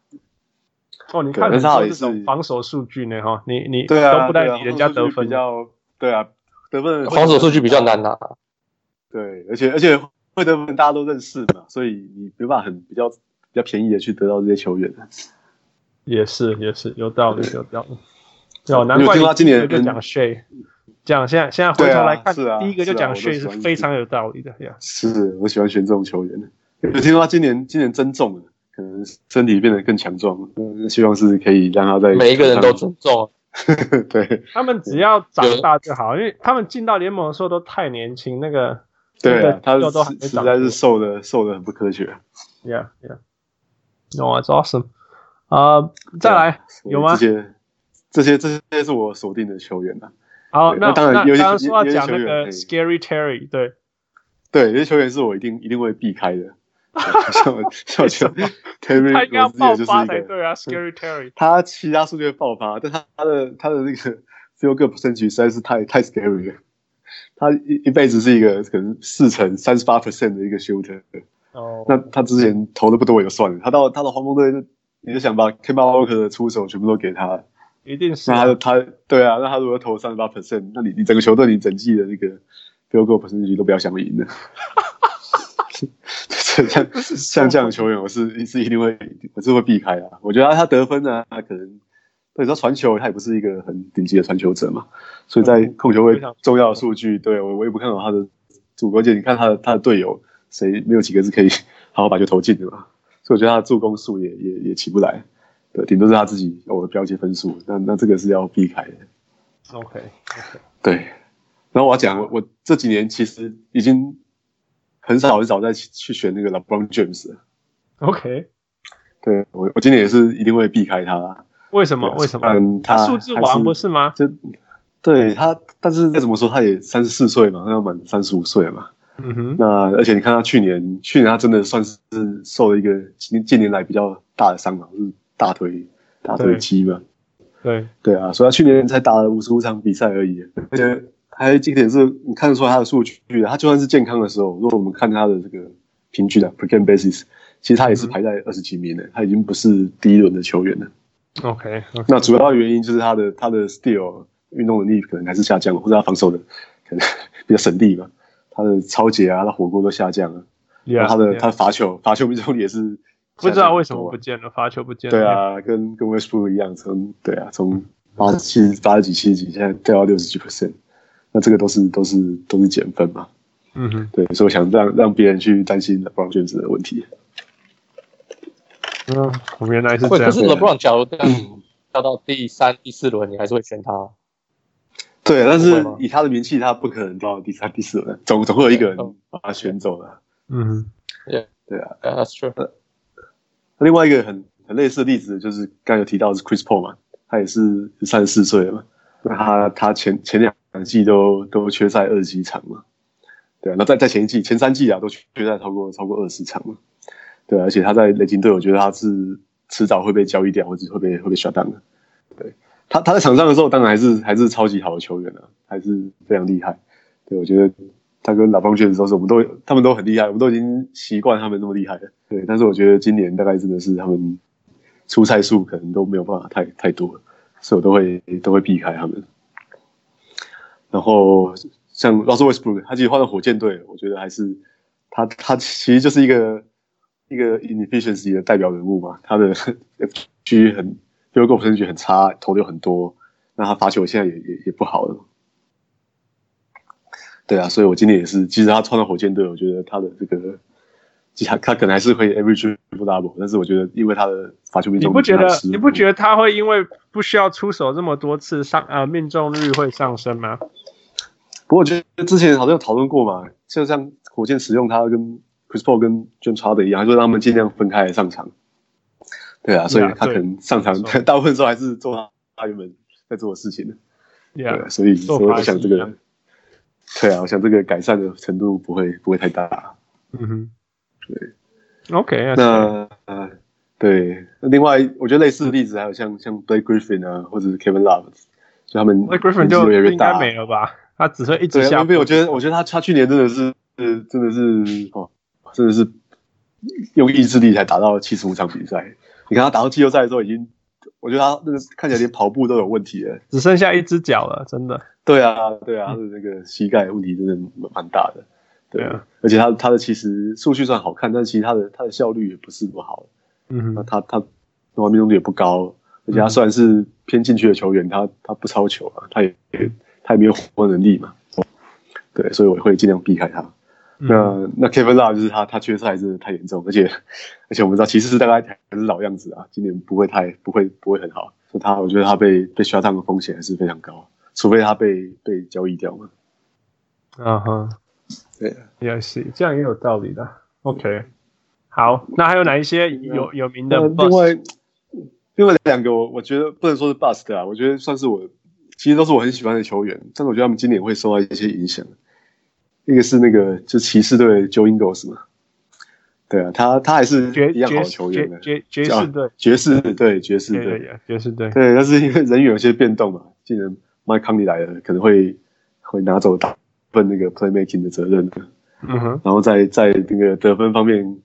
哦，你看，他这种防守数据呢？哈，你你对啊，都不带比人家得分，比较对啊，得分防守数据比较难拿。对，而且而且会得分大家都认识嘛，所以你没办法很比较比较便宜的去得到这些球员。也是也是有道理有道理。哦，难怪他今年就讲 Shay，讲现在现在回头来看，第一个就讲 Shay 是非常有道理的呀。是我喜欢选这种球员的。有听说他今年今年增重了，可能身体变得更强壮。嗯，希望是可以让他在每一个人都增重。对，他们只要长大就好，因为他们进到联盟的时候都太年轻，那个。对啊，他实在是瘦的瘦的很不科学。Yeah, yeah. No, it's awesome. 啊，再来有吗？这些这些这些是我锁定的球员啊。好，那当然，刚刚说要讲那个 Scary Terry，对，对，有些球员是我一定一定会避开的。像我像我觉得 Terry，他应该要爆发才对啊，Scary Terry。他其他数据会爆发，但他他的他的那个 field goal percentage 实在是太太 scary 了。他一一辈子是一个可能四成三十八 percent 的一个 shooter，哦，那他之前投的不多也就算了，他到他的黄蜂队，你就想把 Kemba Walker 的出手全部都给他，一定是。那他他对啊，那他如果投三十八 percent，那你你整个球队你整季的那个 field goal percentage 都不要想赢了。像像这样的球员，我是是一定会我是会避开啊。我觉得他得分呢，他可能。所以说传球他也不是一个很顶级的传球者嘛，所以在控球位重要的数据，对我我也不看好他的助攻。而且你看他的他的队友谁没有几个是可以好好把球投进的嘛？所以我觉得他的助攻数也也也起不来，对，顶多是他自己偶尔标记分数。那那这个是要避开的。OK 对。然后我要讲，我我这几年其实已经很少很少再去去选那个 LeBron James。OK，对我我今年也是一定会避开他。为什么？为什么？嗯，他数字王不是吗？就对他，但是再怎么说，他也三十四岁嘛，他要满三十五岁嘛。嗯哼。那而且你看他去年，去年他真的算是受了一个近近年来比较大的伤嘛，是大腿大腿肌嘛。对对啊，所以他去年才打了五十五场比赛而已。而且还有一点是，你看得出来他的数据，他就算是健康的时候，如果我们看他的这个平均的 per game basis，其实他也是排在二十几名的，他已经不是第一轮的球员了。OK，, okay. 那主要原因就是他的他的 steal 运动能力可能还是下降了，或者他防守的可能 比较省力吧。他的抄截啊，他火锅都下降了。Yeah, 他的 yeah. 他罚球罚球命中率也是不知道为什么不见了，罚球不见了。对啊，跟跟 Westbrook 一样，从对啊，从八十七八十几七十几，现在掉到六十几 percent。那这个都是都是都是减分嘛。嗯哼，对，所以我想让让别人去担心 LeBron James 的问题。嗯，我原来是这样。可是 LeBron 假如掉到第三、第四轮，你还是会选他？对，但是以他的名气，他不可能到第三、第四轮，总总会有一个人把他选走了。嗯，对对啊，That's true。另外一个很很类似的例子，就是刚有提到是 Chris Paul 嘛，他也是三十四岁了嘛，那他他前前两两季都都缺赛二十几场嘛，对啊，那在在前一季前三季啊都缺赛超过超过二十场了，对，而且他在雷霆队，我觉得他是迟早会被交易掉，或者会被会被 shut down 的。对，他他在场上的时候，当然还是还是超级好的球员啊，还是非常厉害。对，我觉得他跟老方确实都是，我们都他们都很厉害，我们都已经习惯他们那么厉害了。对，但是我觉得今年大概真的是他们出赛数可能都没有办法太太多了，所以我都会都会避开他们。然后。像 Russell Westbrook，他其实换了火箭队，我觉得还是他他其实就是一个一个 inefficiency 的代表人物嘛。他的 FG 很 f i e l g o a 很差，投的很多，那他罚球现在也也也不好了。对啊，所以我今天也是，其实他换了火箭队，我觉得他的这个，他他可能还是会 average double，但是我觉得因为他的罚球命中率，你不觉得你不觉得他会因为不需要出手这么多次上呃命中率会上升吗？不过我觉得之前好像有讨论过嘛，就像火箭使用他跟 Chris Paul 跟 James Harden 一样，就让他们尽量分开来上场。对啊，所以他可能上场 大部分时候还是做他他原本在做的事情的。Yeah, 对啊，所以所以我想这个，对啊，我想这个改善的程度不会不会太大。嗯哼，对。OK，那呃，对，另外我觉得类似的例子还有像像 Blake Griffin 啊，或者是 Kevin Love，就他们 Blake Griffin 就应该没了吧。他只会一直下。对，我觉得，我觉得他他去年真的是，是真的是哦，真的是用意志力才打到七十五场比赛。你看他打到季后赛的时候，已经，我觉得他那个看起来连跑步都有问题了，只剩下一只脚了，真的。对啊，对啊，他的那个膝盖问题真的蛮大的。对啊，而且他他的其实数据算好看，但是其实他的他的效率也不是那么好。嗯那，他他命中率也不高，而且他算是偏禁区的球员，他他不超球啊，他也。他也没有火锅能力嘛，对，所以我会尽量避开他。嗯、那那 Kevin Love 就是他，他缺赛是太严重，而且而且我们知道骑士是大概还是老样子啊，今年不会太不会不会很好。所以他我觉得他被被 shut down 的风险还是非常高，除非他被被交易掉嘛。啊哈，对，也是这样也有道理的。OK，好，那还有哪一些有有名的？另外另外两个我我觉得不能说是 bust 啊，我觉得算是我。其实都是我很喜欢的球员，但是我觉得他们今年会受到一些影响。一个是那个就骑士队 Joe Ingles 嘛，对啊，他他还是一样好的球员的。爵爵士队，爵士对爵士队，爵士队对，但是因为人员有些变动嘛，今年 Mike Conley 来了，可能会会拿走大部分那个 playmaking 的责任。嗯哼，然后在在那个得分方面，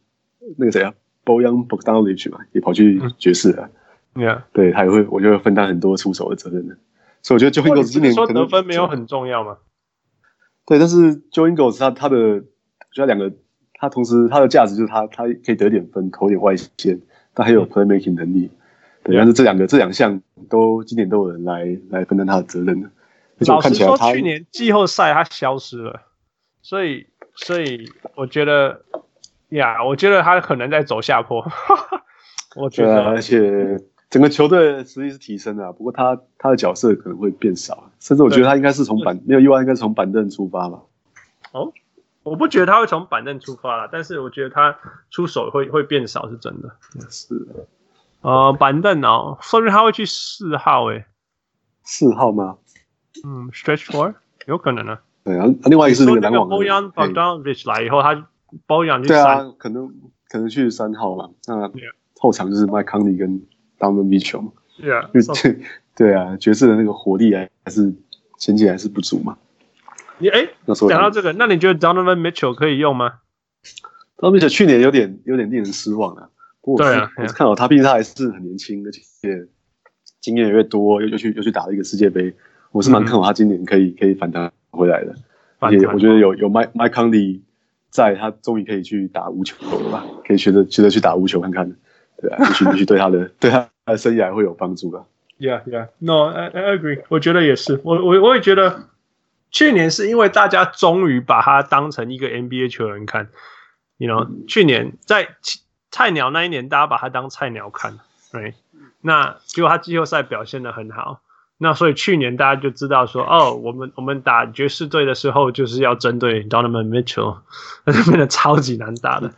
那个谁啊，Bojan Bogdanovic 嘛，也跑去爵士了。Yeah，对，他也会，我就会分担很多出手的责任的。所以我觉得 Joe Ingles 今年可能说得分没有很重要吗？对，但是 Joe Ingles 他他的，我觉得两个，他同时他的价值就是他他可以得点分，投点外线，他还有 playmaking 能力。对，但是这两个这两项都今年都有人来来分担他的责任的。老实说，去年季后赛他消失了，所以所以我觉得呀，我觉得他可能在走下坡。我觉得，而且。整个球队实力是提升的，不过他他的角色可能会变少，甚至我觉得他应该是从板没有意外，应该是从板凳出发吧。哦，我不觉得他会从板凳出发了，但是我觉得他出手会会变少，是真的。是，呃，板凳哦，说不定他会去四号诶。四号吗？嗯，stretch four 有可能呢。对啊，另外一个是那个篮网的。Bojan Bogdanovic 来以后，他 Bojan 去三。对啊，可能可能去三号嘛。那后场就是 Mike Conley 跟。Donovan Mitchell，对啊，对啊，爵士的那个火力还还是前期还是不足嘛。你哎，讲到这个，那你觉得 Donovan Mitchell 可以用吗？Donovan Mitchell 去年有点有点令人失望啊。不过我是，对啊，我是看好他，毕竟他还是很年轻，而且经验也越多，又又去又去打了一个世界杯，我是蛮看好他今年可以可以反弹回来的。而且我觉得有有 Mike Mike Conley 在，他终于可以去打无球了吧？可以学着学着去打无球看看。对啊，也许 也许对他的对他的生涯会有帮助吧。Yeah, yeah, no, I, I agree。我觉得也是，我我我也觉得，去年是因为大家终于把他当成一个 NBA 球员看，you know，嗯，去年在菜鸟那一年，大家把他当菜鸟看，right？那结果他季后赛表现的很好，那所以去年大家就知道说，哦，我们我们打爵士队的时候就是要针对 Donovan Mitchell，那就变得超级难打的。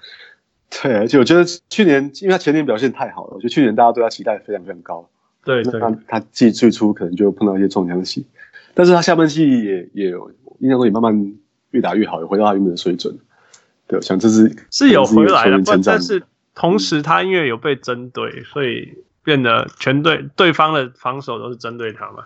对，而且我觉得去年，因为他前年表现太好了，我觉得去年大家对他期待非常非常高。对，对，他他自己最初可能就碰到一些撞墙期，但是他下半季也也有印象中也慢慢越打越好，也回到他原本的水准。对，想这是是有回来的，但是同时他因为有被针对，所以变得全队对方的防守都是针对他嘛。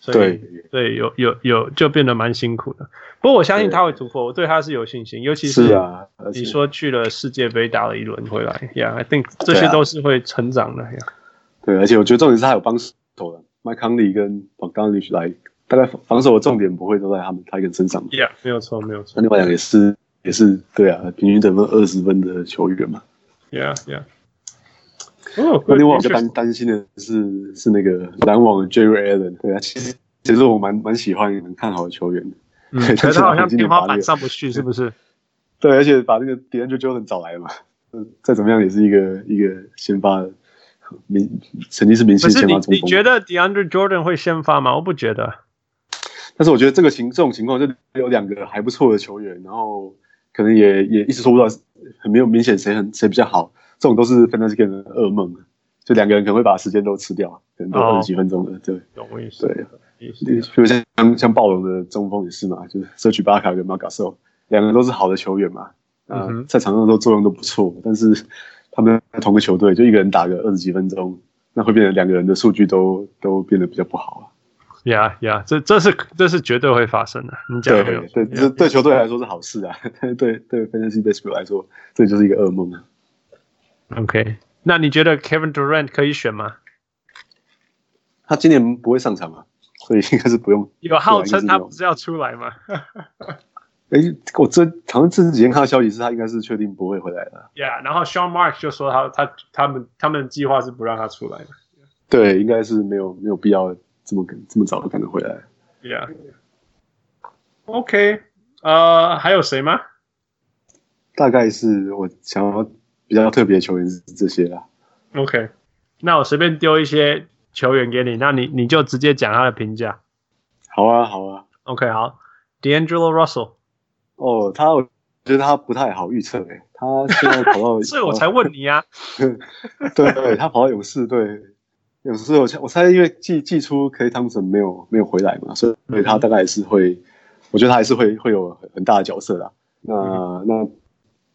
所以对，有有有，就变得蛮辛苦的。不过我相信他会突破，我对他是有信心。尤其是啊，你说去了世界杯打了一轮回来，Yeah，I think 这些都是会成长的。Yeah，对，而且我觉得重点是他有帮手的 Conley 跟 Bogdanovic 来，大概防守的重点不会都在他们他一个人身上。Yeah，没有错，没有错。那另外两个也是也是对啊，平均得分二十分的球员嘛。Yeah，Yeah。哦，另外我比较担担心的是是那个篮网的 Jarrett Allen，对啊，其实其实我蛮蛮喜欢、蛮看好的球员的。嗯，可是他好像天花板上不去，是不是？对，而且把那个 DeAndre Jordan 找来了嘛，再怎么样也是一个一个先发的明，曾经是明星先发中锋。你觉得 DeAndre Jordan 会先发吗？我不觉得。但是我觉得这个情这种情况就有两个还不错的球员，然后可能也也一直说不到很没有明显谁很谁比较好。这种都是 Fantasy Game 的噩梦，就两个人可能会把时间都吃掉，可能都二十几分钟了，对，懂我意思？对，比如像像暴龙的中锋也是嘛，就是社区巴卡跟马卡兽，两个都是好的球员嘛，啊，在场上都作用都不错，但是他们在同个球队，就一个人打个二十几分钟，那会变成两个人的数据都都变得比较不好啊。呀呀，这这是这是绝对会发生的，你讲？对，这对球队来说是好事啊，对对，Fantasy Baseball 来说，这就是一个噩梦啊。OK，那你觉得 Kevin Durant 可以选吗？他今年不会上场啊，所以应该是不用。有号称他不是要出来吗？哎、欸，我这好像这几天看到消息是他应该是确定不会回来的。Yeah，然后 Sean Marks 就说他他他们他们计划是不让他出来的。对，应该是没有没有必要这么这么早都赶得回来。Yeah。OK，呃，还有谁吗？大概是我想要。比较特别的球员是这些啦。OK，那我随便丢一些球员给你，那你你就直接讲他的评价。好啊，好啊。OK，好，D'Angelo Russell。哦，他我觉得他不太好预测诶，他现在跑到，所以我才问你啊。对对，他跑到勇士队，勇士我猜我猜因为季季初 Klay Thompson 没有没有回来嘛，所以所以他大概还是会，嗯、我觉得他还是会会有很大的角色啦。那、嗯、那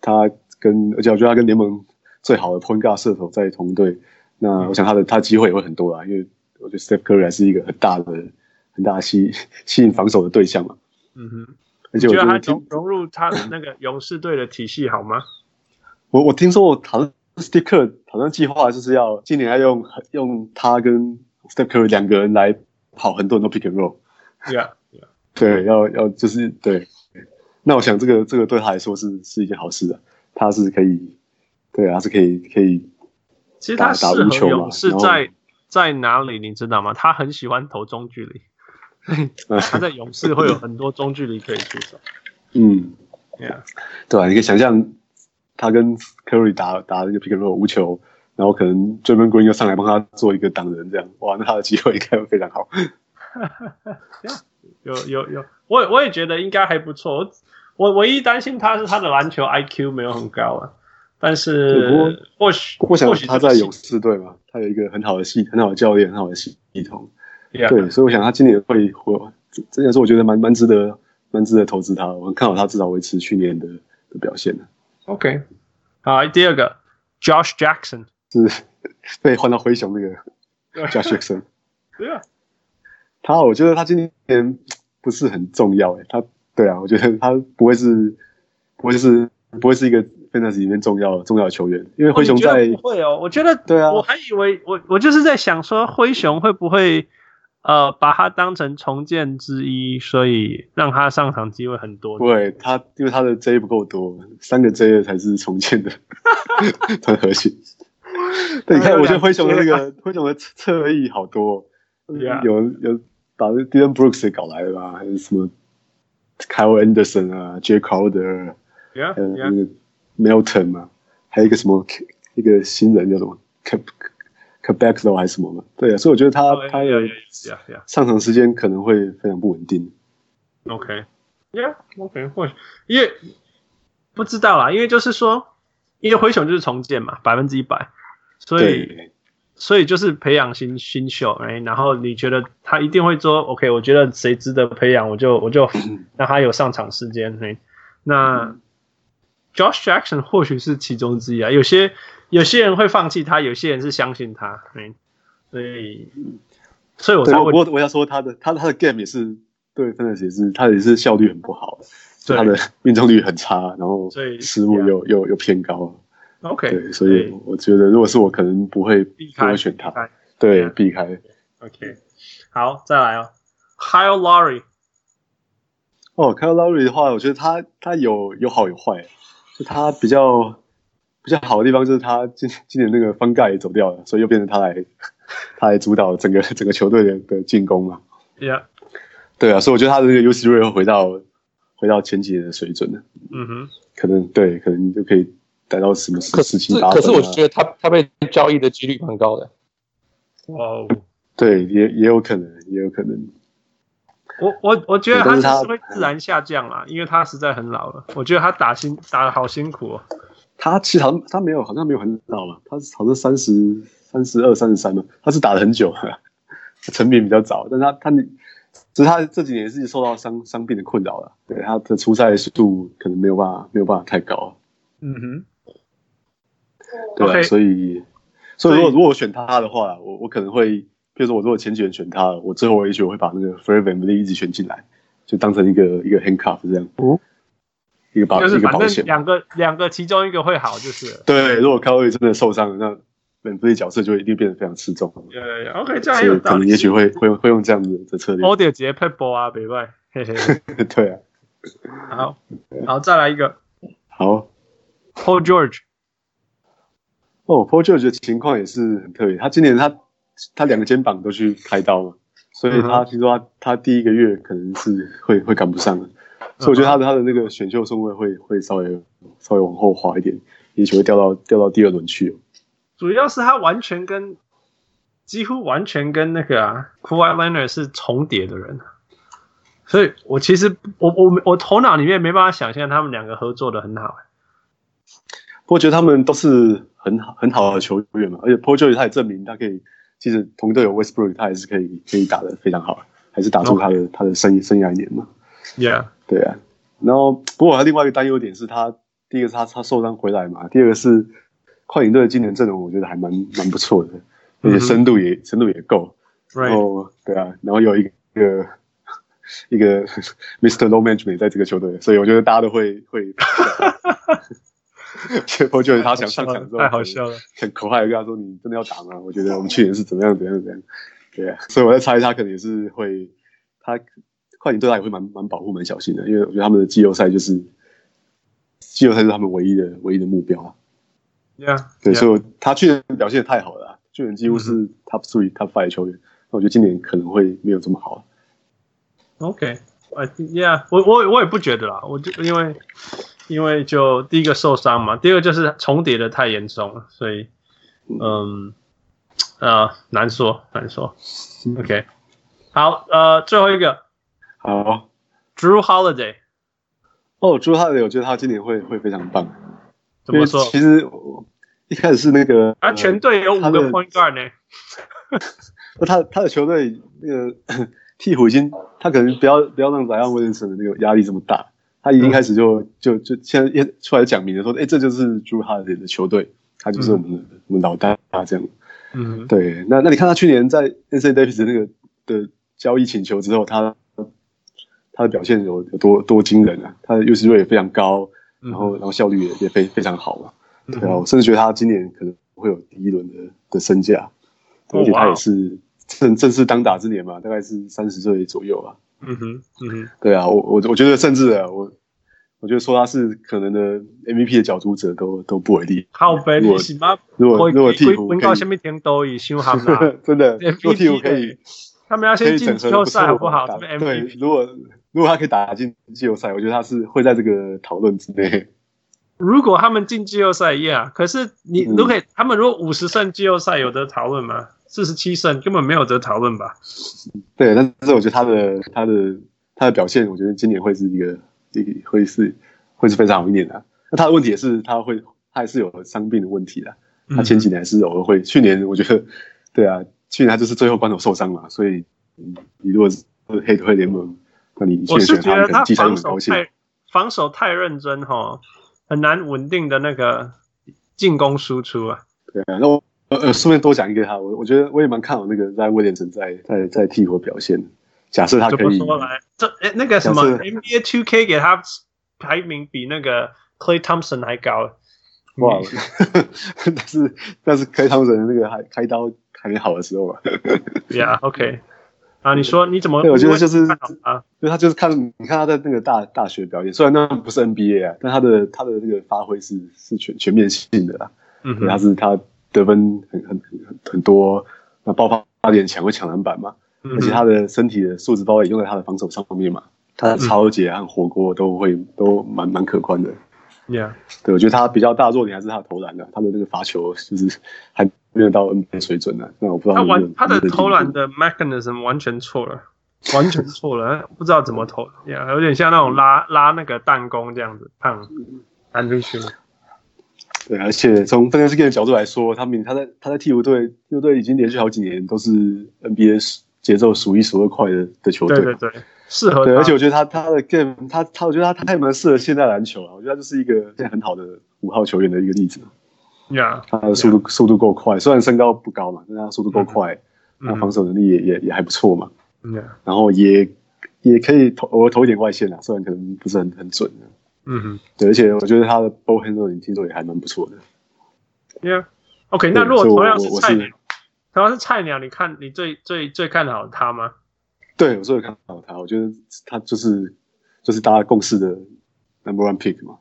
他。跟而且我觉得他跟联盟最好的 point guard 射手在同队，那我想他的他机会也会很多啦，因为我觉得 Steph Curry 还是一个很大的、很大的吸吸引防守的对象嘛。嗯哼，而且我觉得他融融入他的那个勇士队的体系好吗？我我听说我好像 Steve Kerr 好像计划就是要今年要用用他跟 Steph Curry 两个人来跑很多很多 pick and roll。Yeah, yeah. 对，要要就是对。那我想这个这个对他来说是是一件好事的。他是可以，对啊，他是可以可以。其实他适合勇士在在哪里，你知道吗？他很喜欢投中距离，他在勇士会有很多中距离可以出手。嗯，Yeah，对啊，你可以想象他跟 Curry 打打那个 pick and roll 无球，然后可能 Draymond Green 又上来帮他做一个挡人，这样哇，那他的机会应该会非常好。有有有，我我也觉得应该还不错。我唯一担心他是他的篮球 IQ 没有很高啊，但是或许或许他在勇士队嘛，他有一个很好的系、很好的教练、很好的系统，yeah. 对，所以我想他今年会会，这件事我觉得蛮蛮值得、蛮值得投资他，我很看好他至少维持去年的的表现的。OK，好，第二个 Josh Jackson 是被换到灰熊那个 Josh Jackson，对啊，他我觉得他今年不是很重要诶，他。对啊，我觉得他不会是，不会是，不会是一个 fantasy 里面重要重要的球员，因为灰熊在不会哦。我觉得对啊，我还以为我我就是在想说灰熊会不会呃把他当成重建之一，所以让他上场机会很多。对，他因为他的 J 不够多，三个 J 才是重建的 很核心。对，你看，我觉得灰熊的那个灰熊的侧翼好多，有有把 Dillon Brooks 也搞来了吧，还是什么？Kyle Anderson 啊，Jae Crowder，yeah, 呃，那个 Melton 嘛，还有一个什么一个新人叫什么 Cabaxo 还是什么嘛？对啊，所以我觉得他、oh, 他的上场时间可能会非常不稳定。OK，Yeah，OK，或许因为不知道啦，因为就是说，因为灰熊就是重建嘛，百分之一百，所以所以就是培养新新秀，哎，然后你觉得他一定会做？OK，我觉得谁值得培养，我就我就让他有上场时间。哎，那 Josh Jackson 或许是其中之一啊。有些有些人会放弃他，有些人是相信他。嗯，所以所以我才会我我要说他的他他的 game 也是对，真的也是他也是效率很不好，他的命中率很差，然后失误又又又偏高。OK，对，所以我觉得如果是我，可能不会避开不会选他，对，避开。OK，好，再来哦，Kyle Lowry。哦，Kyle Lowry 的话，我觉得他他有有好有坏，就他比较比较好的地方就是他今今年那个方盖也走掉了，所以又变成他来 他来主导整个整个球队的的进攻嘛。Yeah，对啊，所以我觉得他的那个 usage rate 会回到回到前几年的水准了。嗯哼，可能对，可能就可以。达到什么事情？可是我觉得他他被交易的几率蛮高的。哦，对，也也有可能，也有可能。我我我觉得他是会自然下降啦，因为他实在很老了。我觉得他打辛打的好辛苦哦。他其实好像他没有好像没有很老嘛，他是好像三十三十二三十三嘛，他是打了很久了，成名比较早，但他他只是他这几年是受到伤伤病的困扰了，对他的出赛速度可能没有办法没有办法太高。嗯哼。对啊，所以，所以如果如果我选他的话，我我可能会，比如说我如果前几轮选他，我最后也许我会把那个 Fred VanVleet 一直选进来，就当成一个一个 handcuff 这样，哦，一个保就是反正两个两个其中一个会好就是。对，如果 Kawhi 真的受伤了，那 VanVleet 角色就一定变得非常吃重。对，OK，这样很有道理。可能也许会会会用这样子的策略。我得直接配波啊，别怪，嘿嘿。对啊。好，好，再来一个。好，Paul George。哦，Paul George 的情况也是很特别。他今年他他两个肩膀都去开刀了，所以他听说他他第一个月可能是会会赶不上的。所以我觉得他的他的那个选秀顺位会会稍微稍微往后滑一点，也许会掉到掉到第二轮去。主要是他完全跟几乎完全跟那个啊 Kawhi Leonard 是重叠的人，所以我其实我我我头脑里面没办法想象他们两个合作的很好。我觉得他们都是。很好很好的球员嘛，而且 George 他也证明他可以，其实同队有 Westbrook，他也是可以可以打得非常好，还是打出他的.他的生生涯一年嘛。Yeah，对啊。然后不过他另外一个担忧点是他，第一个是他他受伤回来嘛，第二个是快艇队的今年阵容我觉得还蛮蛮不错的，而且深度也、mm -hmm. 深度也够。然后对啊，然后有一个一个 Mr. Load Management 在这个球队，所以我觉得大家都会会。结果就是他想上场之后，太好笑了，很可爱的跟他说：“你真的要打吗？”我觉得我们去年是怎么样怎样怎样，对啊，所以我在猜他可能也是会，他快艇对他也会蛮蛮保护蛮小心的，因为我觉得他们的季后赛就是季后赛是他们唯一的唯一的目标啊。Yeah, 对，yeah. 所以他去年表现得太好了，去年几乎是 top three、mm -hmm. top five 球员，那我觉得今年可能会没有这么好。OK，哎，Yeah，我我我也不觉得啦，我就因为。因为就第一个受伤嘛，第二个就是重叠的太严重了，所以嗯呃难说难说。OK，好呃最后一个好，Drew Holiday。哦，Drew Holiday，我觉得他今年会会非常棒。怎么说？其实一开始是那个啊，全队有五个 Point Guard 呢。他他的球队那个 替补已经，他可能不要不要让 Zion Williamson 的那个压力这么大。他已经开始就、嗯、就就现在一出来讲明了说，哎、欸，这就是 Jrue Holiday 的球队，他就是我们的、嗯、我们老大这样。嗯，对。那那你看他去年在 Anthony Davis 那个的交易请求之后，他他的表现有有多多惊人啊！他的 usage 也非常高，然后然后效率也也非非常好嘛。对啊，我甚至觉得他今年可能会有第一轮的的身价，而且他也是正正式当打之年嘛，大概是三十岁左右吧。嗯哼，嗯哼，对啊，我我我觉得甚至啊，我我觉得说他是可能的 MVP 的角逐者都都不为例。好悲，你是吗？如果 如果替补可以，真的，如果替补可以，他们要先进季后赛好不好？对，如果如果他可以打进季后赛，我觉得他是会在这个讨论之内。如果他们进季后赛，Yeah，可是你如果、嗯、他们如果五十胜季后赛，有得讨论吗？四十七胜根本没有得讨论吧？对，但是我觉得他的他的他的表现，我觉得今年会是一个一个会是会是非常好一年的。那他的问题也是他会他还是有伤病的问题的。他前几年还是偶尔会，去年我觉得，对啊，去年他就是最后关头受伤嘛，所以你如果是黑头会联盟，那你我是觉得他防守太防守太认真哈，很难稳定的那个进攻输出啊。对啊，那我呃呃顺便多讲一个他，我我觉得我也蛮看好那个在威廉城在在在替补表现。假设他可以，说来这诶那个什么 NBA Two K 给他排名比那个 Clay Thompson 还高。哇！但是但是 Clay Thompson 那个还开刀还没好的时候吧？Yeah，OK。啊，你说你怎么？对，我觉得就是啊，因为他就是看你看他在那个大大学表演，虽然那不是 NBA 啊，但他的他的那个发挥是是全全面性的啦。嗯哼，他是他得分很很很很多，那爆发点强会抢篮板嘛，嗯、而且他的身体的素质包也用在他的防守上面嘛，他的抄截和火锅都会都蛮蛮可观的。Yeah，对，我觉得他比较大弱点还是他的投篮的，他的那个罚球就是还没有到 NBA 水准呢。那我不知道他完他的投篮的 mechanism 完全错了，完全错了，不知道怎么投。Yeah，有点像那种拉拉那个弹弓这样子，胖弹出去。对，而且从 Fantasy Game 的角度来说，他们他在他在替补队替补队已经连续好几年都是 NBA 节奏数一数二快的的球队。对对对。适合对，而且我觉得他他的 game，他他我觉得他他还蛮适合现代篮球啊。我觉得他就是一个现在很好的五号球员的一个例子。呀，他的速度速度够快，虽然身高不高嘛，但他速度够快，那防守能力也也也还不错嘛。然后也也可以投偶尔投一点外线啊，虽然可能不是很很准。嗯哼，对，而且我觉得他的 ball handling 听说也还蛮不错的。Yeah，OK，那如果同样是菜鸟，同样是菜鸟，你看你最最最看好他吗？对，我最有看好他，我觉得他就是就是大家共识的 number one pick 嘛。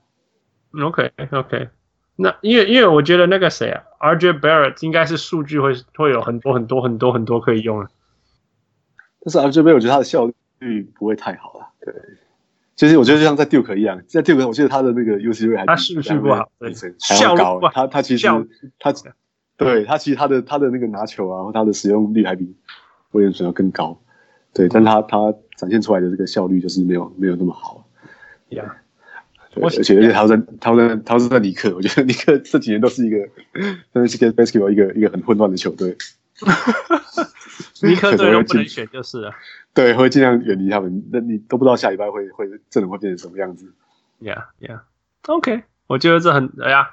OK OK，那因为因为我觉得那个谁啊，RJ Barrett 应该是数据会会有很多很多很多很多可以用的。但是 RJ Barrett 我觉得他的效率不会太好了。对，其实我觉得就像在 Duke 一样，在 Duke 我记得他的那个 rate 还他数据不好，对，效率高。他他其实他对他其实他的他的那个拿球啊，或他的使用率还比威廉逊要更高。对，但他他展现出来的这个效率就是没有没有那么好。呀 Yeah.，而且而且他在他在他是在尼克，我觉得尼克这几年都是一个，真的是跟 basketball 一个一个很混乱的球队。尼克队都不能选就是了。对，会尽量远离他们。那你都不知道下礼拜会会阵容会变成什么样子。Yeah, yeah,，OK，我觉得这很哎呀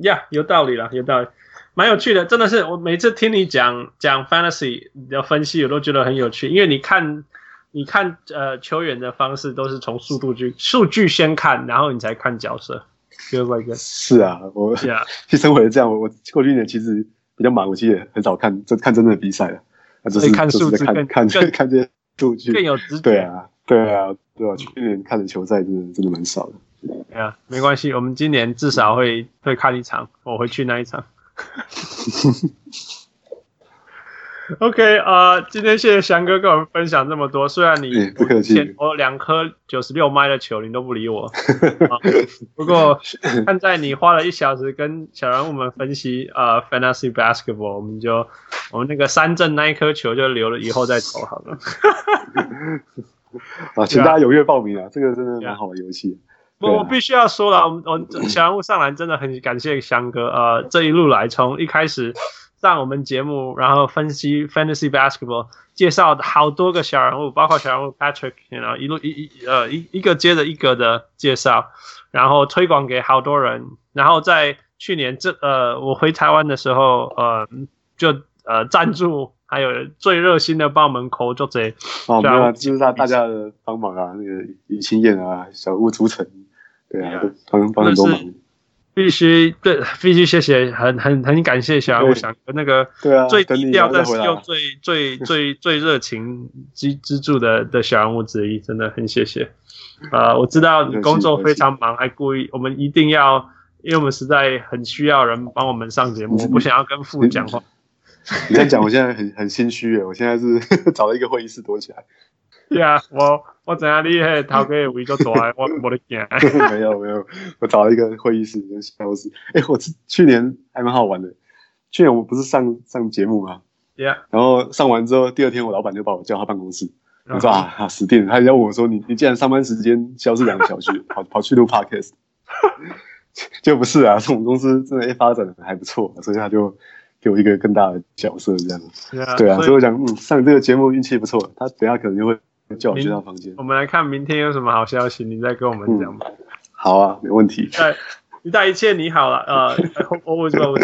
，Yeah，有道理了，有道理。蛮有趣的，真的是我每次听你讲讲 fantasy 的分析，我都觉得很有趣。因为你看，你看呃球员的方式都是从速度去数据先看，然后你才看角色。Feels like. 是啊，我 其实生活也这样。我过去一年其实比较忙，我其实也很少看真看真正的比赛了。那就是看数字，看看这看这些数据更有直觉。对啊，对啊，对啊，去年看的球赛真的真的蛮少的。对啊，没关系，我们今年至少会会看一场，我会去那一场。OK 啊、呃，今天谢谢翔哥跟我们分享这么多。虽然你不客气，我两颗九十六迈的球你都不理我，啊、不过看在你花了一小时跟小人物们分析呃 Fantasy Basketball，我们就我们那个三振那一颗球就留了以后再投好了。啊，请大家踊跃报名啊！这个真的蛮好的游戏。我我必须要说了，我们我小人物上篮真的很感谢翔哥，呃，这一路来从一开始上我们节目，然后分析 Fantasy Basketball，介绍好多个小人物，包括小人物 Patrick，然后一路一一呃一一个接着一个的介绍，然后推广给好多人，然后在去年这呃我回台湾的时候，呃就呃赞助，还有最热心的帮我们口做贼，哦，没有啊，就是大大家的帮忙啊，那个李清燕啊，小屋组成。对啊，帮帮很多忙，必须对，必须谢谢，很很很感谢小人物翔哥那个对啊最低调但是又最最最最热情支支柱的的小人物之一，真的很谢谢。呃，我知道你工作非常忙，还故意我们一定要，因为我们实在很需要人帮我们上节目，我不想要跟父讲话。你在讲，我现在很很心虚诶，我现在是 找了一个会议室躲起来。对啊，我我怎样厉害，头壳围咗大，我 我的天，没有没有，我找了一个会议室，办室。哎，我去年还蛮好玩的。去年我不是上上节目吗？对啊。然后上完之后，第二天我老板就把我叫他办公室，我说啊，死定了，他要问我说，你你既然上班时间消失两个小时，跑跑去录 podcast。就不是啊，我们公司真的发展的还不错，所以他就给我一个更大的角色这样。Yeah, 对啊，所以，我想，嗯，上这个节目运气不错，他等下可能就会叫我去他房间。我们来看明天有什么好消息，你再跟我们讲吧。嗯、好啊，没问题。哎，一代一切你好了，呃，我我我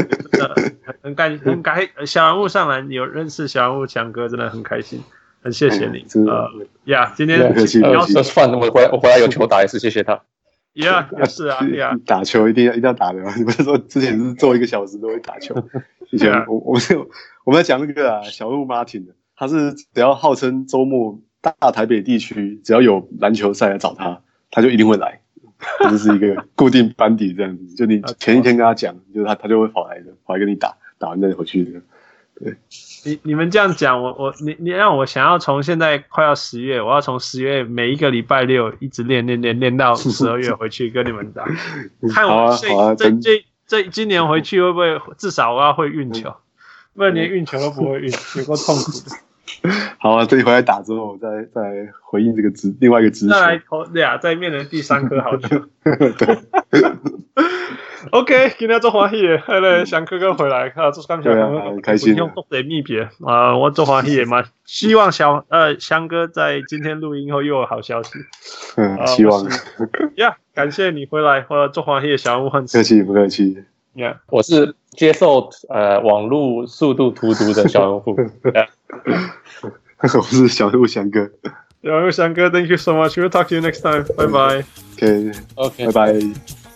很感 很感小人物上来，你有认识小人物强哥，真的很开心，很谢谢你。嗯、呃，呀，今天客气客气，算了，我回来我回来有球打一次谢谢他。呀，也是啊，呀，打球一定要一定要打的嘛。你不是说之前是做一个小时都会打球？以前我我们有 我们在讲那个啊，小鹿 Martin 的，他是只要号称周末大台北地区只要有篮球赛来找他，他就一定会来，这是一个固定班底这样子。就你前一天跟他讲，就是他他就会跑来的，跑来跟你打，打完再回去的。对，你你们这样讲，我我你你让我想要从现在快要十月，我要从十月每一个礼拜六一直练练练练到 十二月回去跟你们打，看我这、啊啊、这这这今年回去会不会至少我要会运球，不然连运球都不会运，有够痛苦的。好啊，这一回来打之后，我再再回应这个直另外一个直球。再来投俩，再面临第三颗好球。对。OK，今天做欢喜的，后来翔哥哥回来，啊，做刚才很开心，用东北秘诀啊，我做欢喜也蛮希望小呃翔哥在今天录音后又有好消息，嗯，希望。呀，感谢你回来，或者做欢喜的小人物很客气不客气，呀，我是接受呃网络速度荼毒的小用户，我是小人物翔哥，小人物翔哥，Thank you so much，We'll talk to you next time，拜拜，OK，OK，拜拜。小